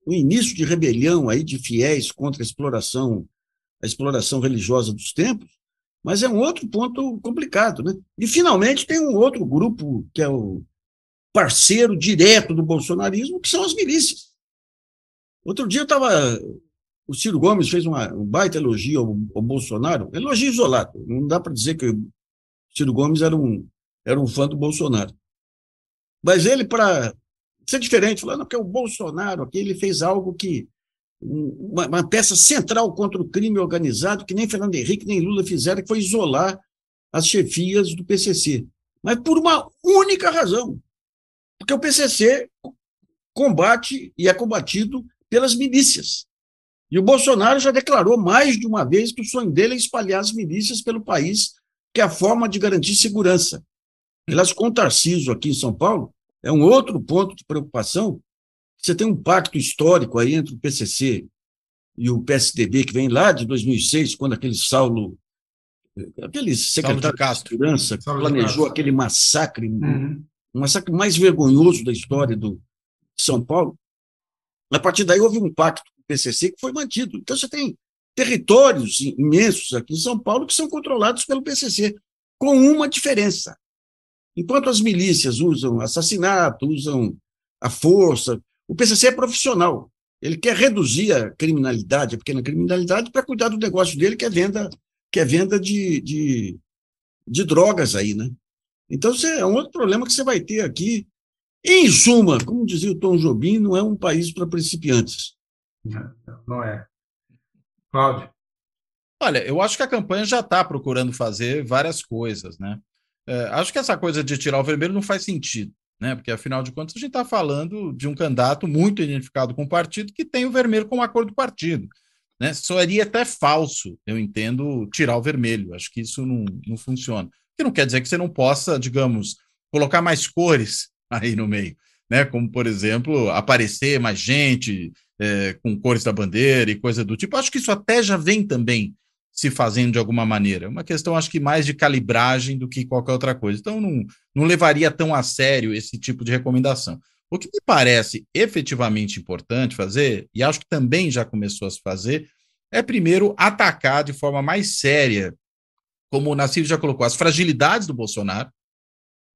[SPEAKER 3] no início de rebelião aí de fiéis contra a exploração, a exploração religiosa dos templos, mas é um outro ponto complicado. Né? E, finalmente, tem um outro grupo que é o parceiro direto do bolsonarismo, que são as milícias. Outro dia estava. O Ciro Gomes fez uma, um baita elogio ao, ao Bolsonaro, elogio isolado. Não dá para dizer que o Ciro Gomes era um, era um fã do Bolsonaro. Mas ele, para ser diferente, falando que o Bolsonaro aqui, ele fez algo que. Uma, uma, peça central contra o crime organizado, que nem Fernando Henrique nem Lula fizeram, que foi isolar as chefias do PCC. Mas por uma única razão. Porque o PCC combate e é combatido pelas milícias. E o Bolsonaro já declarou mais de uma vez que o sonho dele é espalhar as milícias pelo país, que é a forma de garantir segurança. Aliás, com o Tarciso aqui em São Paulo, é um outro ponto de preocupação. Você tem um pacto histórico aí entre o PCC e o PSDB, que vem lá de 2006, quando aquele Saulo, aquele secretário de, de Segurança, Saulo planejou aquele massacre, uhum. um massacre mais vergonhoso da história do, de São Paulo. A partir daí houve um pacto com o PCC que foi mantido. Então você tem territórios imensos aqui em São Paulo que são controlados pelo PCC, com uma diferença. Enquanto as milícias usam assassinato, usam a força, o PCC é profissional. Ele quer reduzir a criminalidade, a pequena criminalidade, para cuidar do negócio dele, que é venda, que é venda de, de, de drogas aí, né? Então, é um outro problema que você vai ter aqui. Em suma, como dizia o Tom Jobim, não é um país para principiantes.
[SPEAKER 2] Não, não é. Cláudio?
[SPEAKER 4] Olha, eu acho que a campanha já está procurando fazer várias coisas, né? É, acho que essa coisa de tirar o vermelho não faz sentido, né? Porque afinal de contas a gente está falando de um candidato muito identificado com o partido que tem o vermelho como acordo do partido. Né? Soaria até falso, eu entendo, tirar o vermelho. Acho que isso não, não funciona. Que não quer dizer que você não possa, digamos, colocar mais cores [laughs] aí no meio, né? Como, por exemplo, aparecer mais gente é, com cores da bandeira e coisa do tipo. Acho que isso até já vem também se fazendo de alguma maneira. É uma questão, acho que mais de calibragem do que qualquer outra coisa. Então, não, não levaria tão a sério esse tipo de recomendação. O que me parece efetivamente importante fazer, e acho que também já começou a se fazer, é primeiro atacar de forma mais séria, como o Nassif já colocou, as fragilidades do Bolsonaro.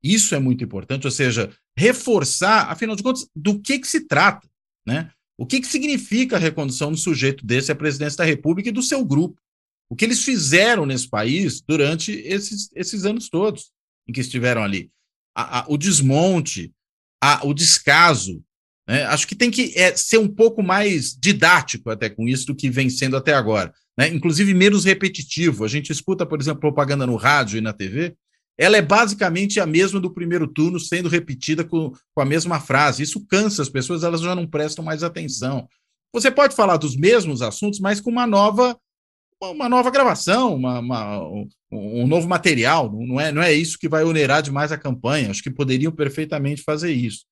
[SPEAKER 4] Isso é muito importante, ou seja, reforçar, afinal de contas, do que, que se trata, né? O que, que significa a recondução do sujeito desse à presidência da República e do seu grupo? O que eles fizeram nesse país durante esses, esses anos todos em que estiveram ali. A, a, o desmonte, a, o descaso. Né? Acho que tem que é, ser um pouco mais didático até com isso do que vem sendo até agora. Né? Inclusive menos repetitivo. A gente escuta, por exemplo, propaganda no rádio e na TV. Ela é basicamente a mesma do primeiro turno, sendo repetida com, com a mesma frase. Isso cansa as pessoas, elas já não prestam mais atenção. Você pode falar dos mesmos assuntos, mas com uma nova uma nova gravação, uma, uma, um, novo material. Não é, não é isso que vai onerar demais a campanha. Acho que poderiam perfeitamente fazer isso.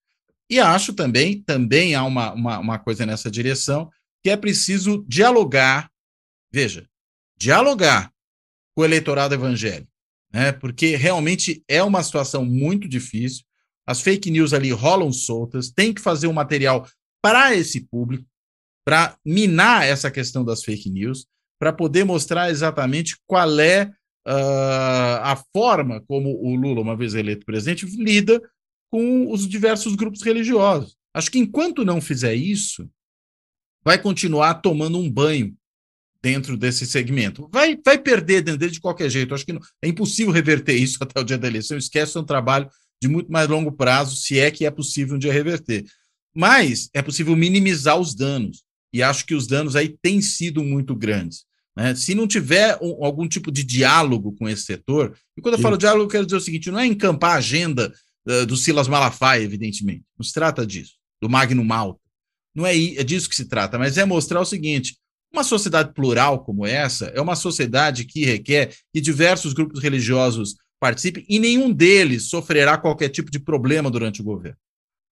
[SPEAKER 4] E acho também, também há uma, uma, uma coisa nessa direção, que é preciso dialogar, veja, dialogar com o eleitorado evangélico, né? porque realmente é uma situação muito difícil. As fake news ali rolam soltas, tem que fazer um material para esse público, para minar essa questão das fake news para poder mostrar exatamente qual é uh, a forma como o Lula, uma vez eleito presidente, lida com os diversos grupos religiosos. Acho que enquanto não fizer isso, vai continuar tomando um banho dentro desse segmento. Vai, vai perder dentro dele de qualquer jeito. Acho que não, é impossível reverter isso [laughs] até o dia da eleição. Esquece, um trabalho de muito mais longo prazo, se é que é possível um dia reverter. Mas é possível minimizar os danos e acho que os danos aí têm sido muito grandes. Né? Se não tiver um, algum tipo de diálogo com esse setor, e quando eu Sim. falo diálogo, eu quero dizer o seguinte: não é encampar a agenda uh, do Silas Malafaia, evidentemente, não se trata disso, do Magno Malta. Não é, é disso que se trata, mas é mostrar o seguinte: uma sociedade plural como essa é uma sociedade que requer que diversos grupos religiosos participem e nenhum deles sofrerá qualquer tipo de problema durante o governo.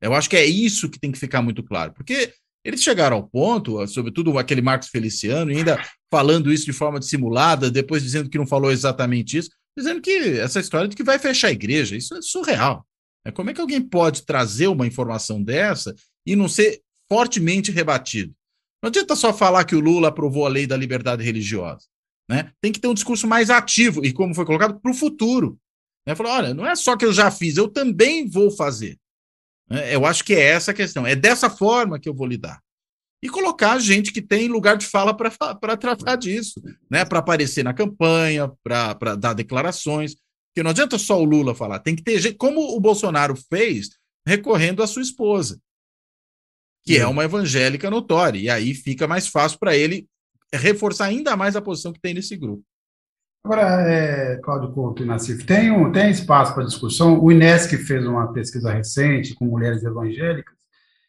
[SPEAKER 4] Eu acho que é isso que tem que ficar muito claro, porque Eles chegaram ao ponto, sobretudo aquele Marcos Feliciano, ainda falando isso de forma dissimulada, depois dizendo que não falou exatamente isso, dizendo que essa história de que vai fechar a igreja, isso é surreal. É, como é que alguém pode trazer uma informação dessa e não ser fortemente rebatido? Não adianta só falar que o Lula aprovou a lei da liberdade religiosa. Né? Tem que ter um discurso mais ativo, e como foi colocado, para o futuro. Né? Falou, olha, não é só que eu já fiz, eu também vou fazer. Né? Eu acho que é essa a questão. É dessa forma que eu vou lidar. E colocar gente que tem lugar de fala para tratar disso, né? para aparecer na campanha, para dar declarações. Porque não adianta só o Lula falar, tem que ter gente, como o Bolsonaro fez, recorrendo à sua esposa, que é, é uma evangélica notória. E aí fica mais fácil para ele reforçar ainda mais a posição que tem nesse grupo.
[SPEAKER 2] Agora, é, Cláudio Couto e Nassif, tem, um, tem espaço para discussão. O Inesc fez uma pesquisa recente com mulheres evangélicas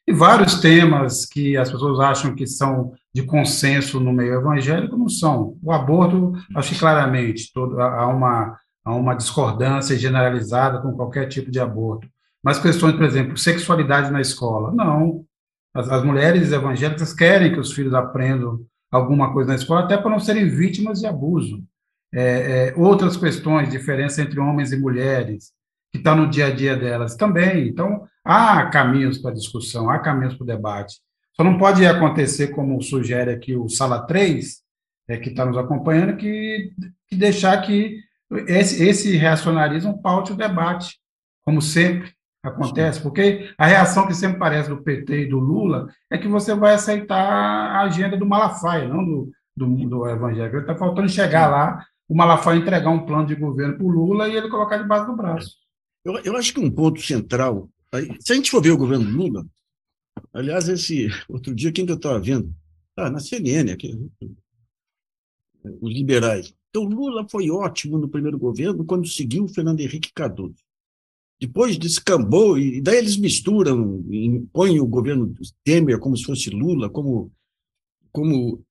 [SPEAKER 2] e vários temas que as pessoas acham que são de consenso no meio evangélico não são. O aborto, acho que claramente todo, há, uma, há uma discordância generalizada com qualquer tipo de aborto. Mas questões, por exemplo, sexualidade na escola, não. As, as mulheres evangélicas querem que os filhos aprendam alguma coisa na escola, até para não serem vítimas de abuso. É, é, outras questões, diferença entre homens e mulheres, que está no dia a dia delas também. Então, há caminhos para discussão, há caminhos para o debate. Só não pode acontecer, como sugere aqui o Sala 3, é, que está nos acompanhando, que, que deixar que esse, esse reacionarismo paute o debate, como sempre acontece, porque a reação que sempre parece do PT e do Lula é que você vai aceitar a agenda do Malafaia, não do, do, do evangélico. Está faltando chegar lá, o Malafaia entregar um plano de governo para o Lula e ele colocar debaixo do braço.
[SPEAKER 3] Eu, eu acho que um ponto central, se a gente for ver o governo Lula, aliás, esse outro dia, quem que eu estava vendo? Ah, na CNN, aqui, os liberais. Então, Lula foi ótimo no primeiro governo quando seguiu o Fernando Henrique Cardoso depois descambou, e daí eles misturam, põem o governo Temer como se fosse Lula, como. como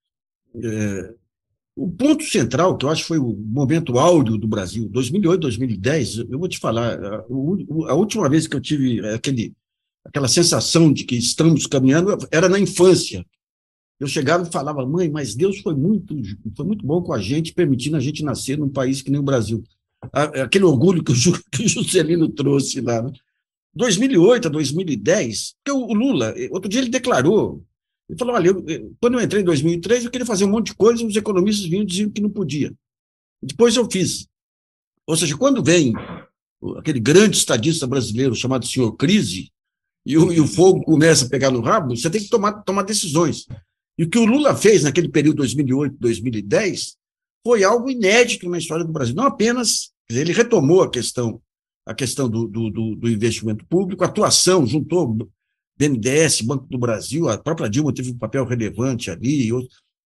[SPEAKER 3] é, o ponto central, que eu acho que foi o momento áureo do Brasil, 2008, 2010, eu vou te falar, a, última vez que eu tive aquele, aquela sensação de que estamos caminhando era na infância. Eu chegava e falava, mãe, mas Deus foi muito, foi muito bom com a gente, permitindo a gente nascer num país que nem o Brasil aquele orgulho [laughs] que o, Juscelino trouxe lá. Né? 2008 a 2010, porque o Lula, outro dia ele declarou, ele falou, olha, eu, quando eu entrei em 2003, eu queria fazer um monte de coisa, os economistas vinham dizendo que não podia. Depois eu fiz. Ou seja, quando vem aquele grande estadista brasileiro chamado senhor Crise, e o, e o fogo começa a pegar no rabo, você tem que tomar, tomar decisões. E o que o Lula fez naquele período 2008, 2010, foi algo inédito na história do Brasil. Não apenas ele retomou a questão, a questão do, do, do investimento público, a atuação, juntou BNDES, Banco do Brasil, a própria Dilma teve um papel relevante ali,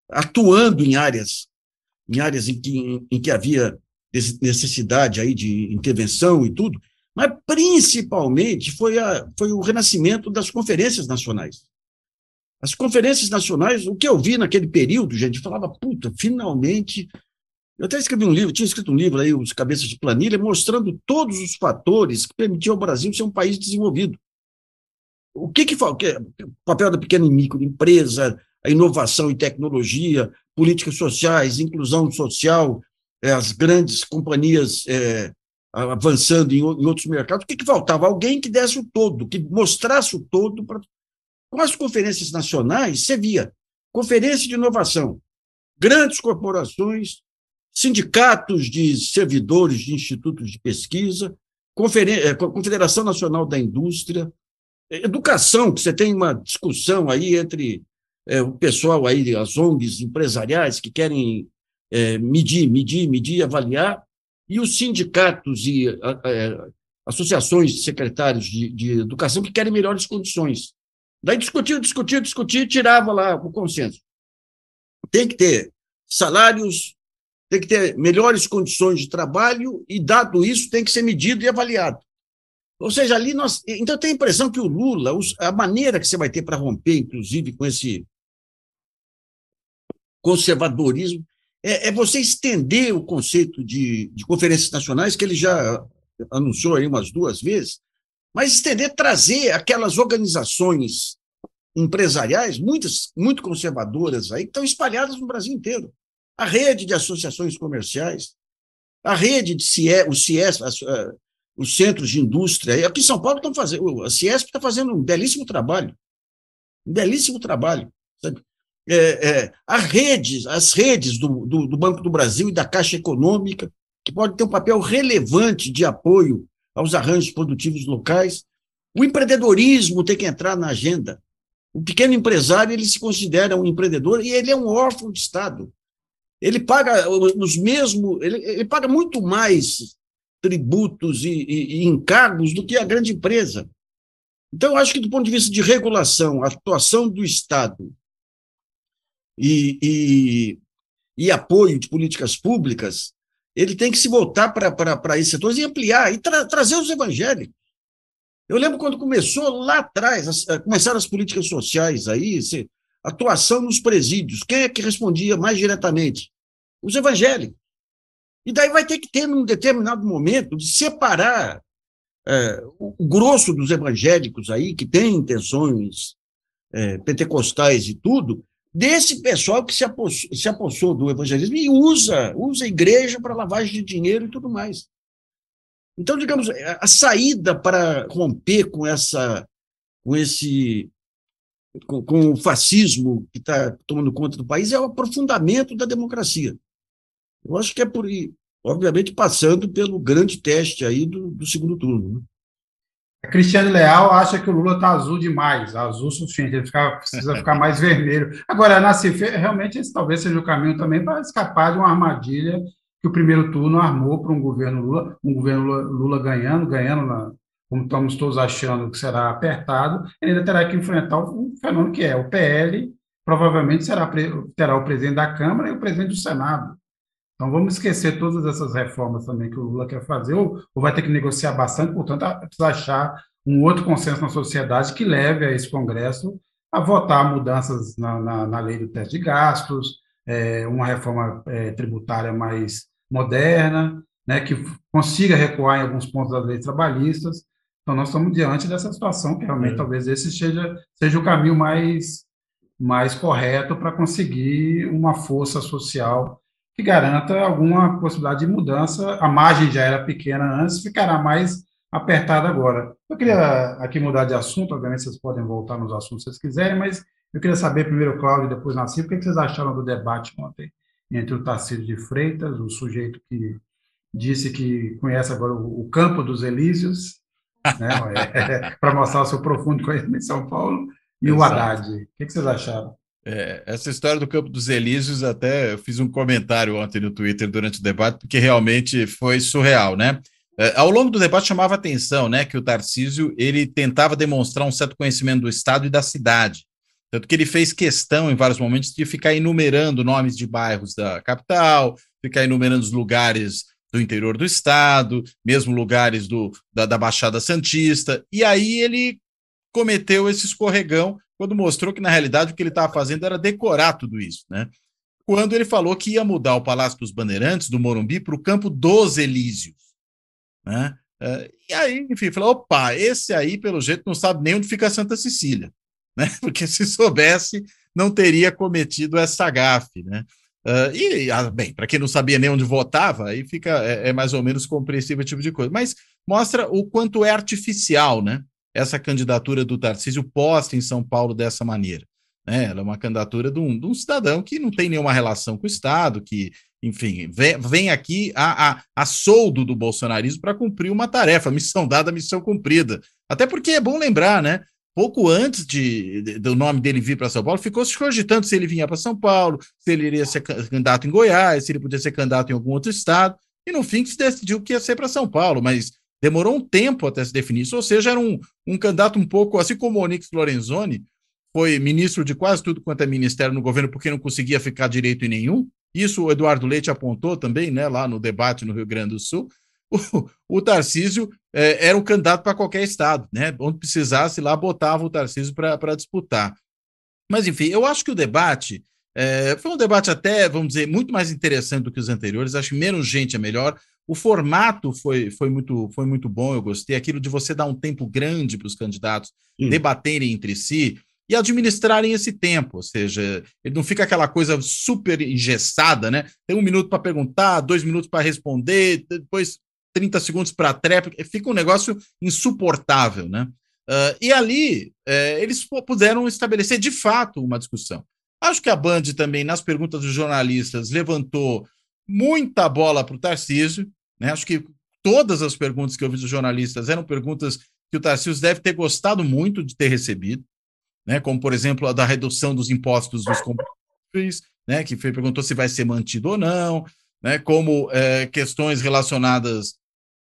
[SPEAKER 3] atuando em áreas, em áreas em que, em, que havia necessidade aí de intervenção e tudo, mas principalmente foi, a, foi o renascimento das conferências nacionais. As conferências nacionais, o que eu vi naquele período, gente, falava, puta, finalmente eu até escrevi um livro, tinha escrito um livro aí, Os Cabeças de Planilha, mostrando todos os fatores que permitiam ao Brasil ser um país desenvolvido. O que que? O papel da pequena e microempresa, a inovação e tecnologia, políticas sociais, inclusão social, é, as grandes companhias é, avançando em, em, outros mercados. O que, que faltava? Alguém que desse o todo, que mostrasse o todo. Pra... Com as conferências nacionais, você via conferência de inovação, grandes corporações sindicatos de servidores de institutos de pesquisa, eh, Confederação Nacional da Indústria, eh, educação, que você tem uma discussão aí entre é, o pessoal aí, as ONGs empresariais que querem é, medir, medir, medir, avaliar, e os sindicatos e é, associações de secretários de, de educação que querem melhores condições. Daí discutiu, discutiu, discutiu, tirava lá o consenso. Tem que ter salários tem que ter melhores condições de trabalho e, dado isso, tem que ser medido e avaliado. Ou seja, ali nós. Então, eu tenho a impressão que o Lula, a maneira que você vai ter para romper, inclusive, com esse conservadorismo, é, é você estender o conceito de, de conferências nacionais, que ele já anunciou aí umas duas vezes, mas estender, trazer aquelas organizações empresariais, muitas muito conservadoras aí, que estão espalhadas no Brasil inteiro. A rede de associações comerciais, a rede de CIE, o CIES, os centros de indústria. Aqui em São Paulo estão fazendo, a Ciesp está fazendo um belíssimo trabalho. Um belíssimo trabalho. Sabe? É, é, as redes, as redes do, do, do, Banco do Brasil e da Caixa Econômica, que podem ter um papel relevante de apoio aos arranjos produtivos locais. O empreendedorismo tem que entrar na agenda. O pequeno empresário ele se considera um empreendedor e ele é um órfão de Estado. Ele paga os mesmos, ele, ele paga muito mais tributos e, e, e encargos do que a grande empresa. Então, acho que, do ponto de vista de regulação, atuação do Estado e, e, e apoio de políticas públicas, ele tem que se voltar para esses setores e ampliar, e tra trazer os evangélicos. Eu lembro quando começou lá atrás, as, eh, começaram as políticas sociais aí, se, atuação nos presídios. Quem é que respondia mais diretamente? Os evangélicos. E daí vai ter que ter, num determinado momento, de separar é, o, grosso dos evangélicos aí, que tem intenções é, pentecostais e tudo, desse pessoal que se apossou, se apossou do evangelismo e usa, usa a igreja para lavagem de dinheiro e tudo mais. Então, digamos, a saída para romper com essa, com esse, com, com o fascismo que está tomando conta do país é o aprofundamento da democracia. Eu acho que é por obviamente passando pelo grande teste aí do, do segundo turno. Né?
[SPEAKER 2] A Cristiane Leal acha que o Lula está azul demais, azul suficiente, ele fica, precisa ficar mais [laughs] vermelho. Agora, na Cif, realmente esse talvez seja o caminho também para escapar de uma armadilha que o primeiro turno armou para um governo Lula, um governo Lula, Lula ganhando, ganhando na, como estamos todos achando que será apertado, ele ainda terá que enfrentar um fenômeno que é o PL, provavelmente será, terá o presidente da Câmara e o presidente do Senado. Então, vamos esquecer todas essas reformas também que o Lula quer fazer, ou, ou vai ter que negociar bastante, portanto, precisa achar um outro consenso na sociedade que leve a esse Congresso a votar mudanças na, na, na lei do teste de gastos, é, uma reforma é, tributária mais moderna, né, que consiga recuar em alguns pontos das leis trabalhistas. Então, nós estamos diante dessa situação que realmente é. talvez esse seja, seja o caminho mais, mais correto para conseguir uma força social que garanta alguma possibilidade de mudança. A margem já era pequena antes, ficará mais apertada agora. Eu queria aqui mudar de assunto, obviamente vocês podem voltar nos assuntos se vocês quiserem, mas eu queria saber primeiro, Cláudio, e depois Nassim, o que vocês acharam do debate ontem entre o Tarcísio de Freitas, o sujeito que disse que conhece agora o, campo dos Elísios, né, [laughs] é, para mostrar o seu profundo conhecimento em São Paulo, e Exato. o Haddad. O que vocês acharam?
[SPEAKER 4] É, essa história do Campo dos Elíseos, até eu fiz um comentário ontem no Twitter durante o debate, porque realmente foi surreal, né? É, ao longo do debate chamava atenção, né, que o Tarcísio ele tentava demonstrar um certo conhecimento do Estado e da cidade. Tanto que ele fez questão, em vários momentos, de ficar enumerando nomes de bairros da capital, ficar enumerando os lugares do interior do estado, mesmo lugares do, da, da Baixada Santista. E aí ele cometeu esse escorregão quando mostrou que, na realidade, o que ele estava fazendo era decorar tudo isso, né? Quando ele falou que ia mudar o Palácio dos Bandeirantes, do Morumbi, para o campo dos Elíseos, né? Uh, e aí, enfim, falou: opa, esse aí, pelo jeito, não sabe nem onde fica Santa Cecília, né? [laughs] Porque se soubesse, não teria cometido essa gafe, né? Uh, e, ah, bem, para quem não sabia nem onde votava, aí fica é, é mais ou menos compreensível esse tipo de coisa. Mas mostra o quanto é artificial, né? Essa candidatura do Tarcísio posta em São Paulo dessa maneira. Né? Ela é uma candidatura de um, de um, cidadão que não tem nenhuma relação com o Estado, que, enfim, vem, vem aqui a, a, a soldo do bolsonarismo para cumprir uma tarefa, missão dada, missão cumprida. Até porque é bom lembrar, né? Pouco antes de, de do nome dele vir para São Paulo, ficou se cogitando se ele vinha para São Paulo, se ele iria ser candidato em Goiás, se ele podia ser candidato em algum outro estado, e no fim se decidiu que ia ser para São Paulo, mas Demorou um tempo até se definir isso, ou seja, era um, um candidato um pouco, assim como o Onyx Lorenzoni, foi ministro de quase tudo quanto é ministério no governo porque não conseguia ficar direito em nenhum. Isso o Eduardo Leite apontou também, né, lá no debate no Rio Grande do Sul. O, o Tarcísio é, era um candidato para qualquer estado, né? Onde precisasse lá, botava o Tarcísio para disputar. Mas, enfim, eu acho que o debate é, foi um debate até, vamos dizer, muito mais interessante do que os anteriores. Acho que menos gente é melhor. O formato foi, foi, muito, foi muito bom, eu gostei. Aquilo de você dar um tempo grande para os candidatos debaterem entre si. e administrarem esse tempo, ou seja, ele não fica aquela coisa super engessada, né? Tem um minuto para perguntar, dois minutos para responder, depois 30 segundos para a tréplica, fica um negócio insuportável, né? Uh, e ali é, eles puderam estabelecer de fato uma discussão. Acho que a Band também, nas perguntas dos jornalistas, levantou muita bola para o Tarcísio. Né? Acho que todas as perguntas que eu vi dos jornalistas eram perguntas que o Tarcísio deve ter gostado muito de ter recebido, né? como, por exemplo, a da redução dos impostos dos combustíveis, né? que perguntou se vai ser mantido ou não, né? como é, questões relacionadas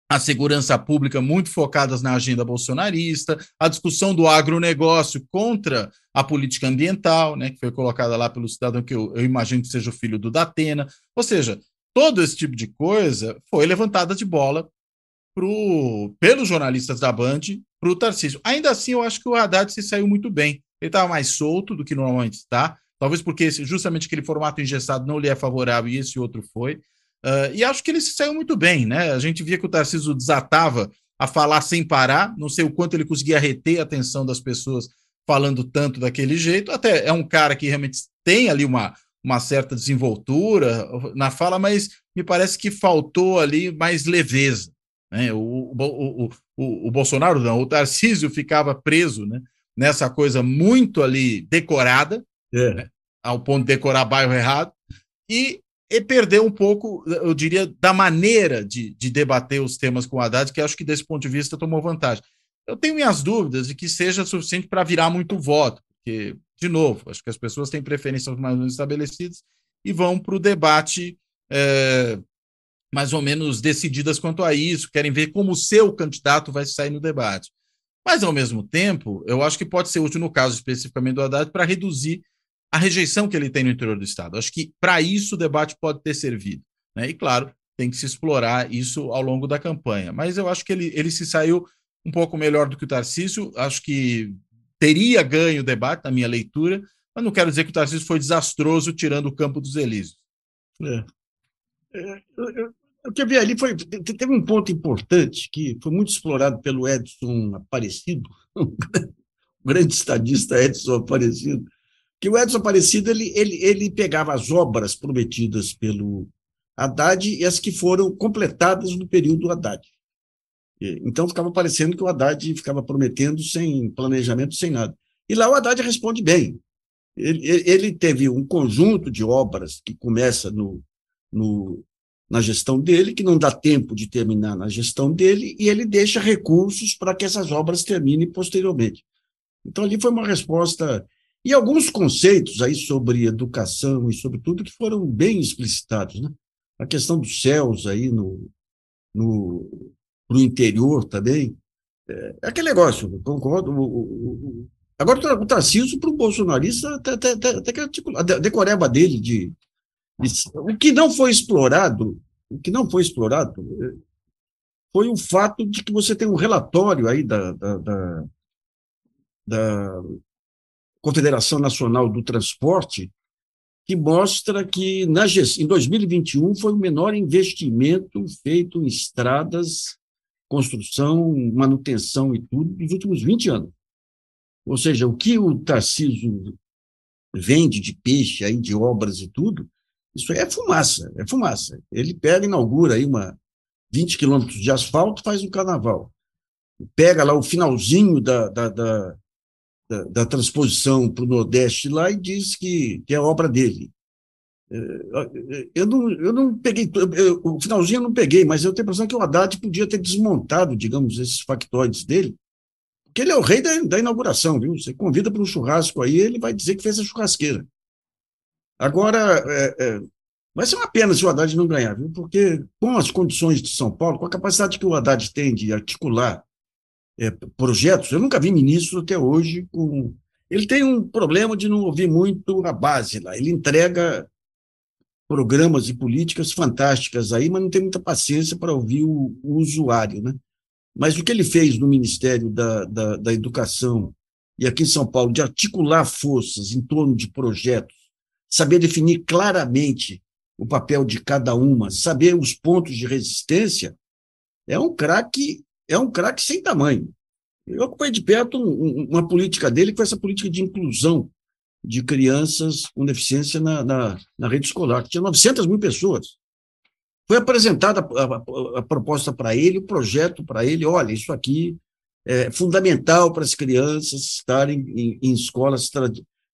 [SPEAKER 4] a segurança pública muito focadas na agenda bolsonarista, a discussão do agronegócio contra a política ambiental, né, que foi colocada lá pelo cidadão que eu, eu imagino que seja o filho do Datena. Ou seja, todo esse tipo de coisa foi levantada de bola pro, pelos jornalistas da Band para o Tarcísio. Ainda assim, eu acho que o Haddad se saiu muito bem. Ele estava mais solto do que normalmente está, talvez porque esse, justamente aquele formato engessado não lhe é favorável e esse outro foi. Uh, e acho que ele se saiu muito bem, né? A gente via que o Tarcísio desatava a falar sem parar, não sei o quanto ele conseguia reter a atenção das pessoas falando tanto daquele jeito. Até é um cara que realmente tem ali uma, uma certa desenvoltura na fala, mas me parece que faltou ali mais leveza. Né? O, o, o, o, Bolsonaro, não, o Tarcísio ficava preso né? nessa coisa muito ali decorada, é. né? ao ponto de decorar bairro errado, e e perdeu um pouco, eu diria, da maneira de, de debater os temas com o Haddad, que acho que desse ponto de vista tomou vantagem. Eu tenho minhas dúvidas de que seja suficiente para virar muito voto, porque, de novo, acho que as pessoas têm preferências mais ou menos estabelecidas e vão para o debate é, mais ou menos decididas quanto a isso, querem ver como o seu candidato vai sair no debate. Mas, ao mesmo tempo, eu acho que pode ser útil, no caso especificamente do Haddad, para reduzir a rejeição que ele tem no interior do Estado. Acho que para isso o debate pode ter servido. Né? E, claro, tem que se explorar isso ao longo da campanha. Mas eu acho que ele, ele se saiu um pouco melhor do que o Tarcísio. Acho que teria ganho o debate, na minha leitura, mas não quero dizer que o Tarcísio foi desastroso tirando o campo dos Elíseos. É.
[SPEAKER 3] É, o que eu vi ali foi. Teve um ponto importante que foi muito explorado pelo Edson Aparecido, o [laughs] grande estadista Edson Aparecido, que o Edson Aparecido ele, ele, ele pegava as obras prometidas pelo Haddad e as que foram completadas no período Haddad. Então ficava parecendo que o Haddad ficava prometendo sem planejamento, sem nada. E lá o Haddad responde bem. Ele, ele teve um conjunto de obras que começa no, no, na gestão dele, que não dá tempo de terminar na gestão dele, e ele deixa recursos para que essas obras terminem posteriormente. Então ali foi uma resposta e alguns conceitos aí sobre educação e sobre tudo que foram bem explicitados, né? A questão dos céus aí no, no, no interior também. É, é aquele negócio, concordo. O, o, o, agora, o Tarcísio, para o bolsonarista, até, até, até que articula, a decoreba dele de, de, O que não foi explorado, o que não foi explorado é, foi o fato de que você tem um relatório aí da, da, da, da Confederação Nacional do Transporte, que mostra que na, em 2021 foi o menor investimento feito em estradas, construção, manutenção e tudo dos últimos 20 anos. Ou seja, o que o Tarcísio vende de peixe, aí, de obras e tudo, isso é fumaça, é fumaça. Ele pega, inaugura aí uma 20 quilômetros de asfalto, faz um carnaval. Pega lá o finalzinho da, da, da da, da transposição para o Nordeste lá e diz que, que é obra dele. Eu não, eu não peguei, eu, o finalzinho eu não peguei, mas eu tenho a impressão que o Haddad podia ter desmontado, digamos, esses factoides dele, porque ele é o rei da, da inauguração, viu? Você convida para um churrasco aí, ele vai dizer que fez a churrasqueira. Agora, é, é, vai ser uma pena se o Haddad não ganhar, viu? Porque com as condições de São Paulo, com a capacidade que o Haddad tem de articular é, projetos. Eu nunca vi ministro até hoje com. Ele tem um problema de não ouvir muito a base lá. Ele entrega programas e políticas fantásticas aí, mas não tem muita paciência para ouvir o, o, usuário, né? Mas o que ele fez no Ministério da, da, da Educação e aqui em São Paulo, de articular forças em torno de projetos, saber definir claramente o papel de cada uma, saber os pontos de resistência, é um craque é um craque sem tamanho. Eu acompanhei de perto uma política dele, que foi essa política de inclusão de crianças com deficiência na, na, na rede escolar, que tinha 900 mil pessoas. Foi apresentada a, a, a proposta para ele, o projeto para ele, olha, isso aqui é fundamental para as crianças estarem em, em escolas,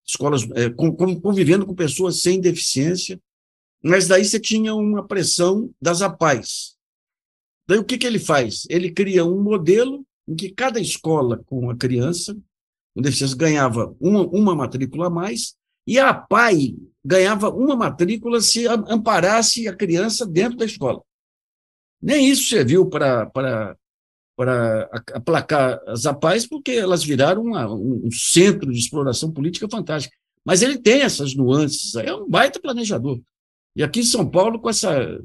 [SPEAKER 3] escolas é, com, convivendo com pessoas sem deficiência, mas daí você tinha uma pressão das APAES. Daí o que, que ele faz? Ele cria um modelo em que cada escola com a criança deficiência ganhava uma, uma matrícula a mais e a APAE ganhava uma matrícula se amparasse a criança dentro da escola. Nem isso serviu para, para, aplacar as APAES, porque elas viraram uma, um centro de exploração política fantástica. Mas ele tem essas nuances, é um baita planejador. E aqui em São Paulo, com essa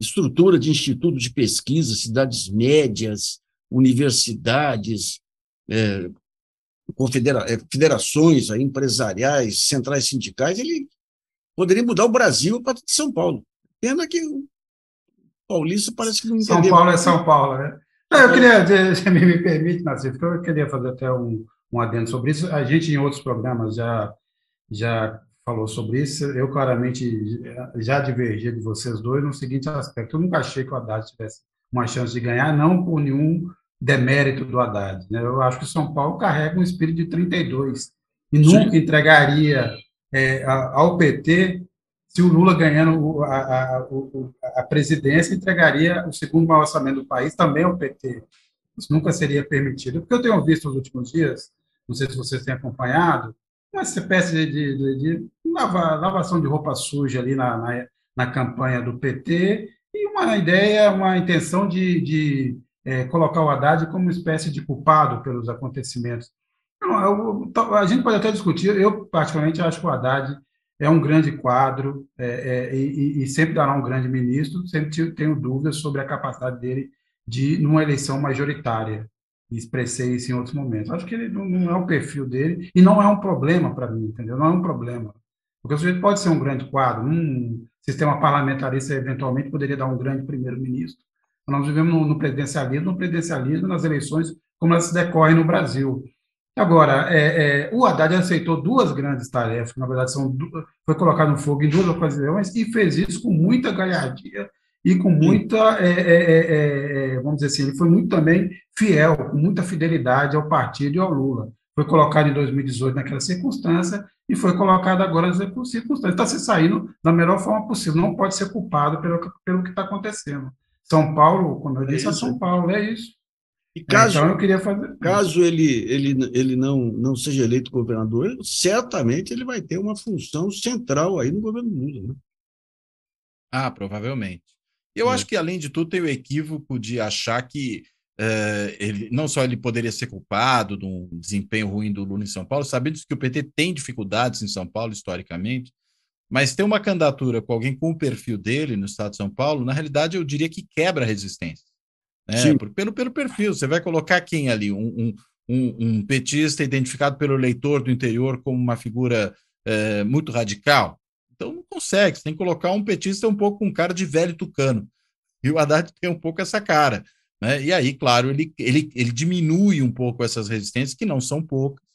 [SPEAKER 3] estrutura de instituto de pesquisa, cidades médias, universidades, é, confedera é, federações empresariais, centrais sindicais, ele poderia mudar o Brasil para São Paulo. Pena que o paulista parece que não
[SPEAKER 2] entendeu. São Paulo é São Paulo, né? Não, eu queria, [laughs] se me, me permite, Nassif, eu queria fazer até um, um adendo sobre isso. A gente, em outros programas, já, já falou sobre isso. Eu, claramente, já divergi de vocês dois no seguinte aspecto. Eu nunca achei que o Haddad tivesse uma chance de ganhar, não por nenhum demérito do Haddad. Né? Eu acho que o São Paulo carrega um espírito de 32 e nunca Sim. entregaria é, ao PT, se o Lula ganhando a, a, a, presidência, entregaria o segundo maior orçamento do país também ao PT. Isso nunca seria permitido. Porque eu tenho visto nos últimos dias, não sei se vocês têm acompanhado, uma espécie de, de, de lava, lavação de roupa suja ali na, na, na, campanha do PT e uma ideia, uma intenção de, de é, colocar o Haddad como uma espécie de culpado pelos acontecimentos. Eu, eu, a gente pode até discutir, eu particularmente acho que o Haddad é um grande quadro é, é, e, e, sempre dará um grande ministro, sempre tenho dúvidas sobre a capacidade dele de, numa eleição majoritária, expressei isso em outros momentos. Acho que ele não, não é o perfil dele e não é um problema para mim, entendeu? Não é um problema. Porque o sujeito pode ser um grande quadro, um sistema parlamentarista eventualmente poderia dar um grande primeiro-ministro, nós vivemos no, no presidencialismo, no presidencialismo nas eleições como elas se decorrem no Brasil. Agora, é, é, o Haddad aceitou duas grandes tarefas, que na verdade são, foi colocado no fogo em duas ocasiões, e fez isso com muita galhardia e com muita, é, é, é, é, vamos dizer assim, ele foi muito também fiel, com muita fidelidade ao partido e ao Lula. Foi colocado em 2018 naquela circunstância e foi colocado agora nessa circunstância. Está se saindo da melhor forma possível, não pode ser culpado pelo, pelo que está acontecendo. São Paulo, como eu é disse, é, é São Paulo, é isso.
[SPEAKER 3] E caso, então eu queria fazer. Caso ele, ele, ele não, não seja eleito governador, certamente ele vai ter uma função central aí no governo Lula. Né?
[SPEAKER 4] Ah, provavelmente. Eu é. acho que, além de tudo, tem o equívoco de achar que uh, ele, não só ele poderia ser culpado de um desempenho ruim do Lula em São Paulo, sabendo que o PT tem dificuldades em São Paulo historicamente, mas ter uma candidatura com alguém com o perfil dele no estado de São Paulo, na realidade, eu diria que quebra a resistência. Né? Pelo, pelo perfil. Você vai colocar quem ali? Um, um, um, um petista identificado pelo eleitor do interior como uma figura é, muito radical? Então não consegue. Você tem que colocar um petista um pouco com cara de velho tucano. E o Haddad tem um pouco essa cara. Né? E aí, claro, ele, ele, ele diminui um pouco essas resistências, que não são poucas,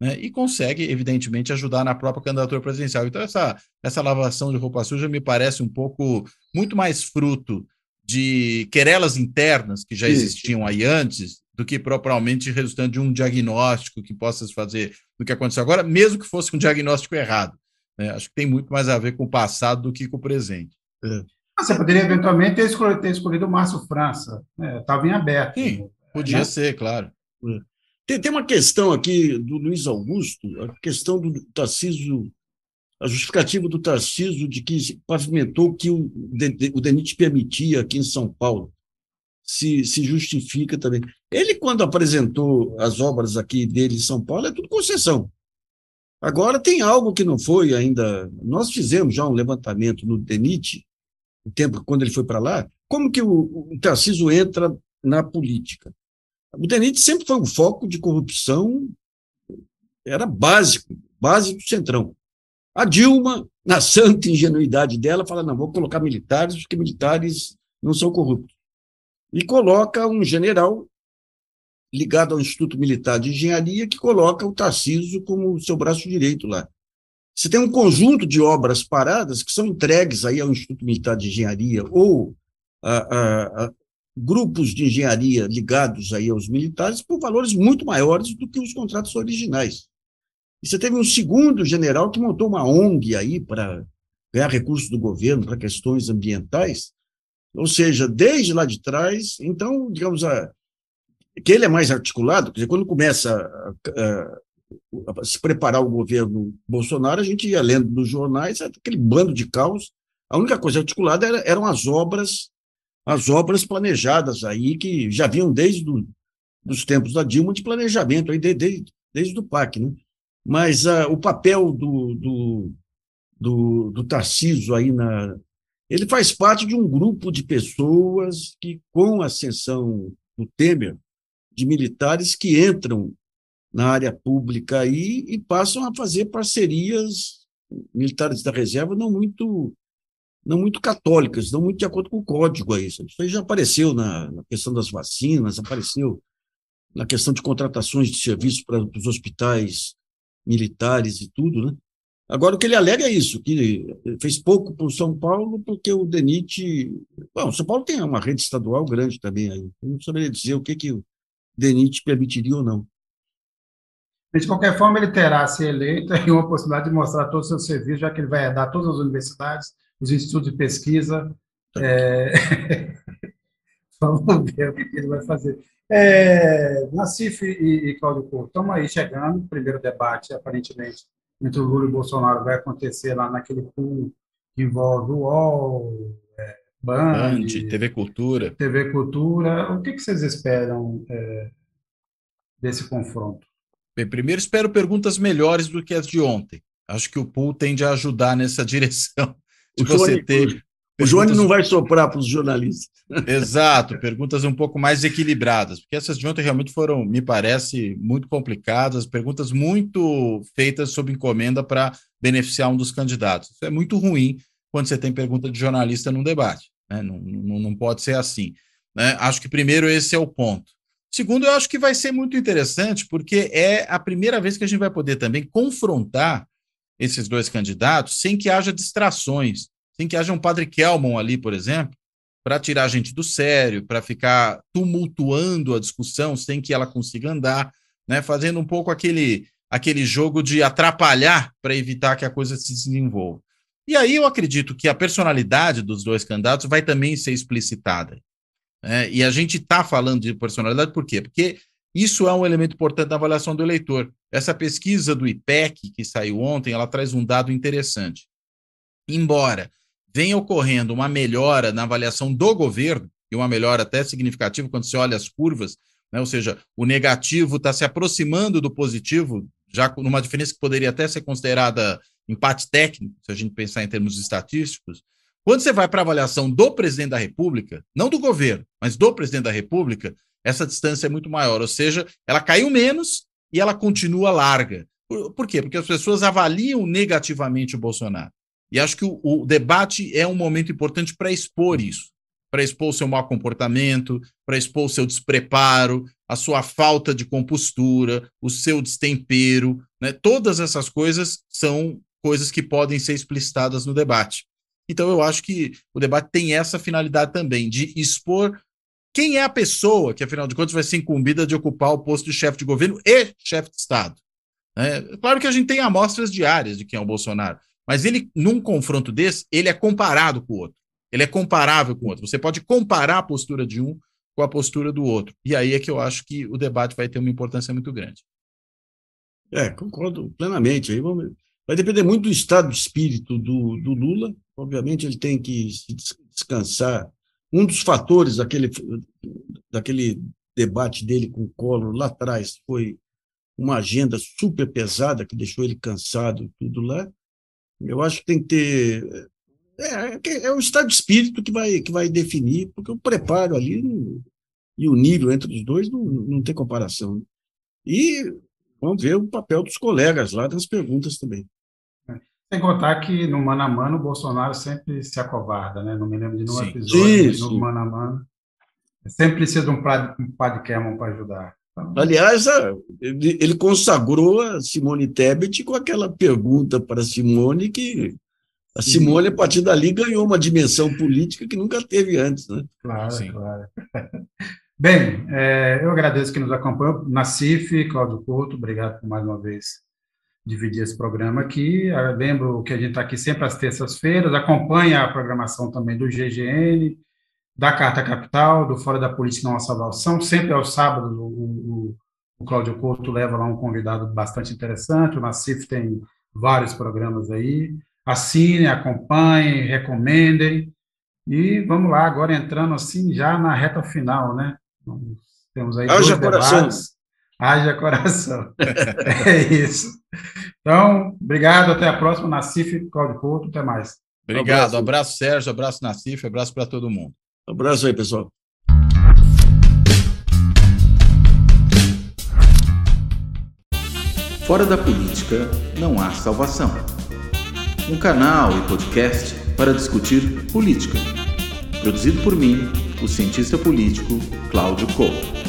[SPEAKER 4] né, e consegue, evidentemente, ajudar na própria candidatura presidencial. Então, essa, essa lavação de roupa suja me parece um pouco muito mais fruto de querelas internas que já existiam aí antes do que propriamente resultante de um diagnóstico que possa se fazer do que aconteceu agora, mesmo que fosse um diagnóstico errado. Né? Acho que tem muito mais a ver com o passado do que com o presente.
[SPEAKER 2] É. Você poderia eventualmente ter escolhido, ter escolhido o Márcio França, estava né? em aberto.
[SPEAKER 4] Sim, podia né? ser, claro.
[SPEAKER 3] Tem, tem uma questão aqui do Luiz Augusto, a questão do Tarcísio, a justificativa do Tarcísio de que pavimentou que o, o DENIT permitia aqui em São Paulo. Se, se justifica também. Ele, quando apresentou as obras aqui dele em São Paulo, é tudo concessão. Agora, tem algo que não foi ainda. Nós fizemos já um levantamento no DENIT, no tempo quando ele foi para lá, como que o, o entra na política. O DENIT sempre foi um foco de corrupção, era básico, básico do Centrão. A Dilma, na santa ingenuidade dela, fala: não, vou colocar militares, porque militares não são corruptos. E coloca um general ligado ao Instituto Militar de Engenharia, que coloca o Tarcísio como seu braço direito lá. Você tem um conjunto de obras paradas que são entregues aí ao Instituto Militar de Engenharia ou a, a grupos de engenharia ligados aí aos militares por valores muito maiores do que os contratos originais. E você teve um segundo general que montou uma ONG aí para ganhar recursos do governo para questões ambientais, ou seja, desde lá de trás, então, digamos, a, que ele é mais articulado, quer dizer, quando começa a, a, a se preparar o governo Bolsonaro, a gente ia lendo nos jornais aquele bando de caos, a única coisa articulada era, eram as obras as obras planejadas aí, que já vinham desde do, os tempos da Dilma de planejamento, aí, desde, desde, o PAC. Né? Mas uh, o papel do, do, do, do aí na. Ele faz parte de um grupo de pessoas que, com a ascensão do Temer, de militares que entram na área pública aí e passam a fazer parcerias militares da reserva não muito não muito católicas, não muito de acordo com o código aí. Isso aí já apareceu na, na questão das vacinas, apareceu na questão de contratações de serviços para os hospitais militares e tudo, né? Agora, o que ele alega é isso, que fez pouco para o São Paulo, porque o DENIT... Bom, São Paulo tem uma rede estadual grande também aí. Eu não saberia dizer o que, que o DENIT permitiria ou não.
[SPEAKER 2] De qualquer forma, ele terá, se eleito, [laughs] uma possibilidade de mostrar todos os seus serviços, já que ele vai dar todas as universidades, os institutos de pesquisa. É... [laughs] Vamos ver o que ele vai fazer. É, Nassif e, e Cláudio Couto, estamos aí chegando. O primeiro debate, aparentemente, entre o Lula e o Bolsonaro vai acontecer lá naquele pool que envolve o UOL, é, Band, Band,
[SPEAKER 4] TV Cultura.
[SPEAKER 2] TV Cultura. O que, que vocês esperam é, desse confronto?
[SPEAKER 4] Bem, primeiro espero perguntas melhores do que as de ontem. Acho que o pool tende a ajudar nessa [laughs] direção
[SPEAKER 3] de você Johnny, ter. O Johnny não vai soprar para os jornalistas.
[SPEAKER 4] Exato, perguntas um pouco mais equilibradas, porque essas de ontem realmente foram, me parece, muito complicadas, perguntas muito feitas sob encomenda para beneficiar um dos candidatos. Isso é muito ruim quando você tem pergunta de jornalista num debate. Né? Não, não, não pode ser assim. Né? Acho que, primeiro, esse é o ponto. Segundo, eu acho que vai ser muito interessante, porque é a primeira vez que a gente vai poder também confrontar esses dois candidatos sem que haja distrações, sem que haja um padre Kelmon ali, por exemplo, para tirar a gente do sério, para ficar tumultuando a discussão sem que ela consiga andar, né, fazendo um pouco aquele, aquele jogo de atrapalhar para evitar que a coisa se desenvolva. E aí eu acredito que a personalidade dos dois candidatos vai também ser explicitada. Né? E a gente está falando de personalidade por quê? Porque isso é um elemento importante da avaliação do eleitor. Essa pesquisa do IPEC, que saiu ontem, ela traz um dado interessante. Embora venha ocorrendo uma melhora na avaliação do governo, e uma melhora até significativa quando você olha as curvas, né? ou seja, o negativo está se aproximando do positivo, já numa diferença que poderia até ser considerada empate técnico, se a gente pensar em termos estatísticos. Quando você vai para a avaliação do presidente da República, não do governo, mas do presidente da República, essa distância é muito maior, ou seja, ela caiu menos e ela continua larga. Por, por quê? Porque as pessoas avaliam negativamente o Bolsonaro. E acho que o, o debate é um momento importante para expor isso, para expor o seu mau comportamento, para expor o seu despreparo, a sua falta de compostura, o seu destempero. Né? Todas essas coisas são coisas que podem ser explicitadas no debate. Então, eu acho que o debate tem essa finalidade também, de expor quem é a pessoa que, afinal de contas, vai ser incumbida de ocupar o posto de chefe de governo e chefe de Estado? É, claro que a gente tem amostras diárias de quem é o Bolsonaro, mas ele, num confronto desse, ele é comparado com o outro. Ele é comparável com o outro. Você pode comparar a postura de um com a postura do outro. E aí é que eu acho que o debate vai ter uma importância muito grande.
[SPEAKER 3] É, concordo plenamente. Aí vamos... Vai depender muito do estado de espírito do, do Lula. Obviamente, ele tem que descansar um dos fatores daquele, daquele debate dele com o Collor lá atrás foi uma agenda super pesada que deixou ele cansado tudo lá. Eu acho que tem que ter é, é o estado de espírito que vai que vai definir, porque o preparo ali e o nível entre os dois não, não tem comparação. E vamos ver o papel dos colegas lá nas perguntas também.
[SPEAKER 2] Sem contar que no mano a mano o Bolsonaro sempre se acovarda, né? Não me lembro de nenhum sim. episódio sim, no mano a mano. Sempre precisa de um um para ajudar.
[SPEAKER 3] Aliás, ele consagrou a Simone Tebet com aquela pergunta para Simone que a Simone, a partir dali, ganhou uma dimensão política que nunca teve antes. Né?
[SPEAKER 2] Claro, Sim. claro. [laughs] Bem, é, eu agradeço que nos acompanhou. Nacif, Cláudio Couto, obrigado por mais uma vez dividir esse programa aqui. Eu lembro que a gente está aqui sempre às terças-feiras, acompanha a programação também do GGN, da Carta Capital, do Fora da Política Não Salvação, sempre aos sábados o, o, o Cláudio Couto leva lá um convidado bastante interessante, o Nacif tem vários programas aí, assinem, acompanhem, recomendem, e vamos lá, agora entrando assim já na reta final, né? Temos aí
[SPEAKER 3] Haja coração. Debates.
[SPEAKER 2] Haja coração. [laughs] é isso. Então, obrigado, até a próxima, Nacif, Cláudio Couto, até mais.
[SPEAKER 4] Obrigado, abraço, abraço Sérgio, abraço Nacif, abraço para todo mundo.
[SPEAKER 3] Um abraço aí, pessoal.
[SPEAKER 1] Fora da política não há salvação. Um canal e podcast para discutir política. Produzido por mim, o cientista político Cláudio Couto.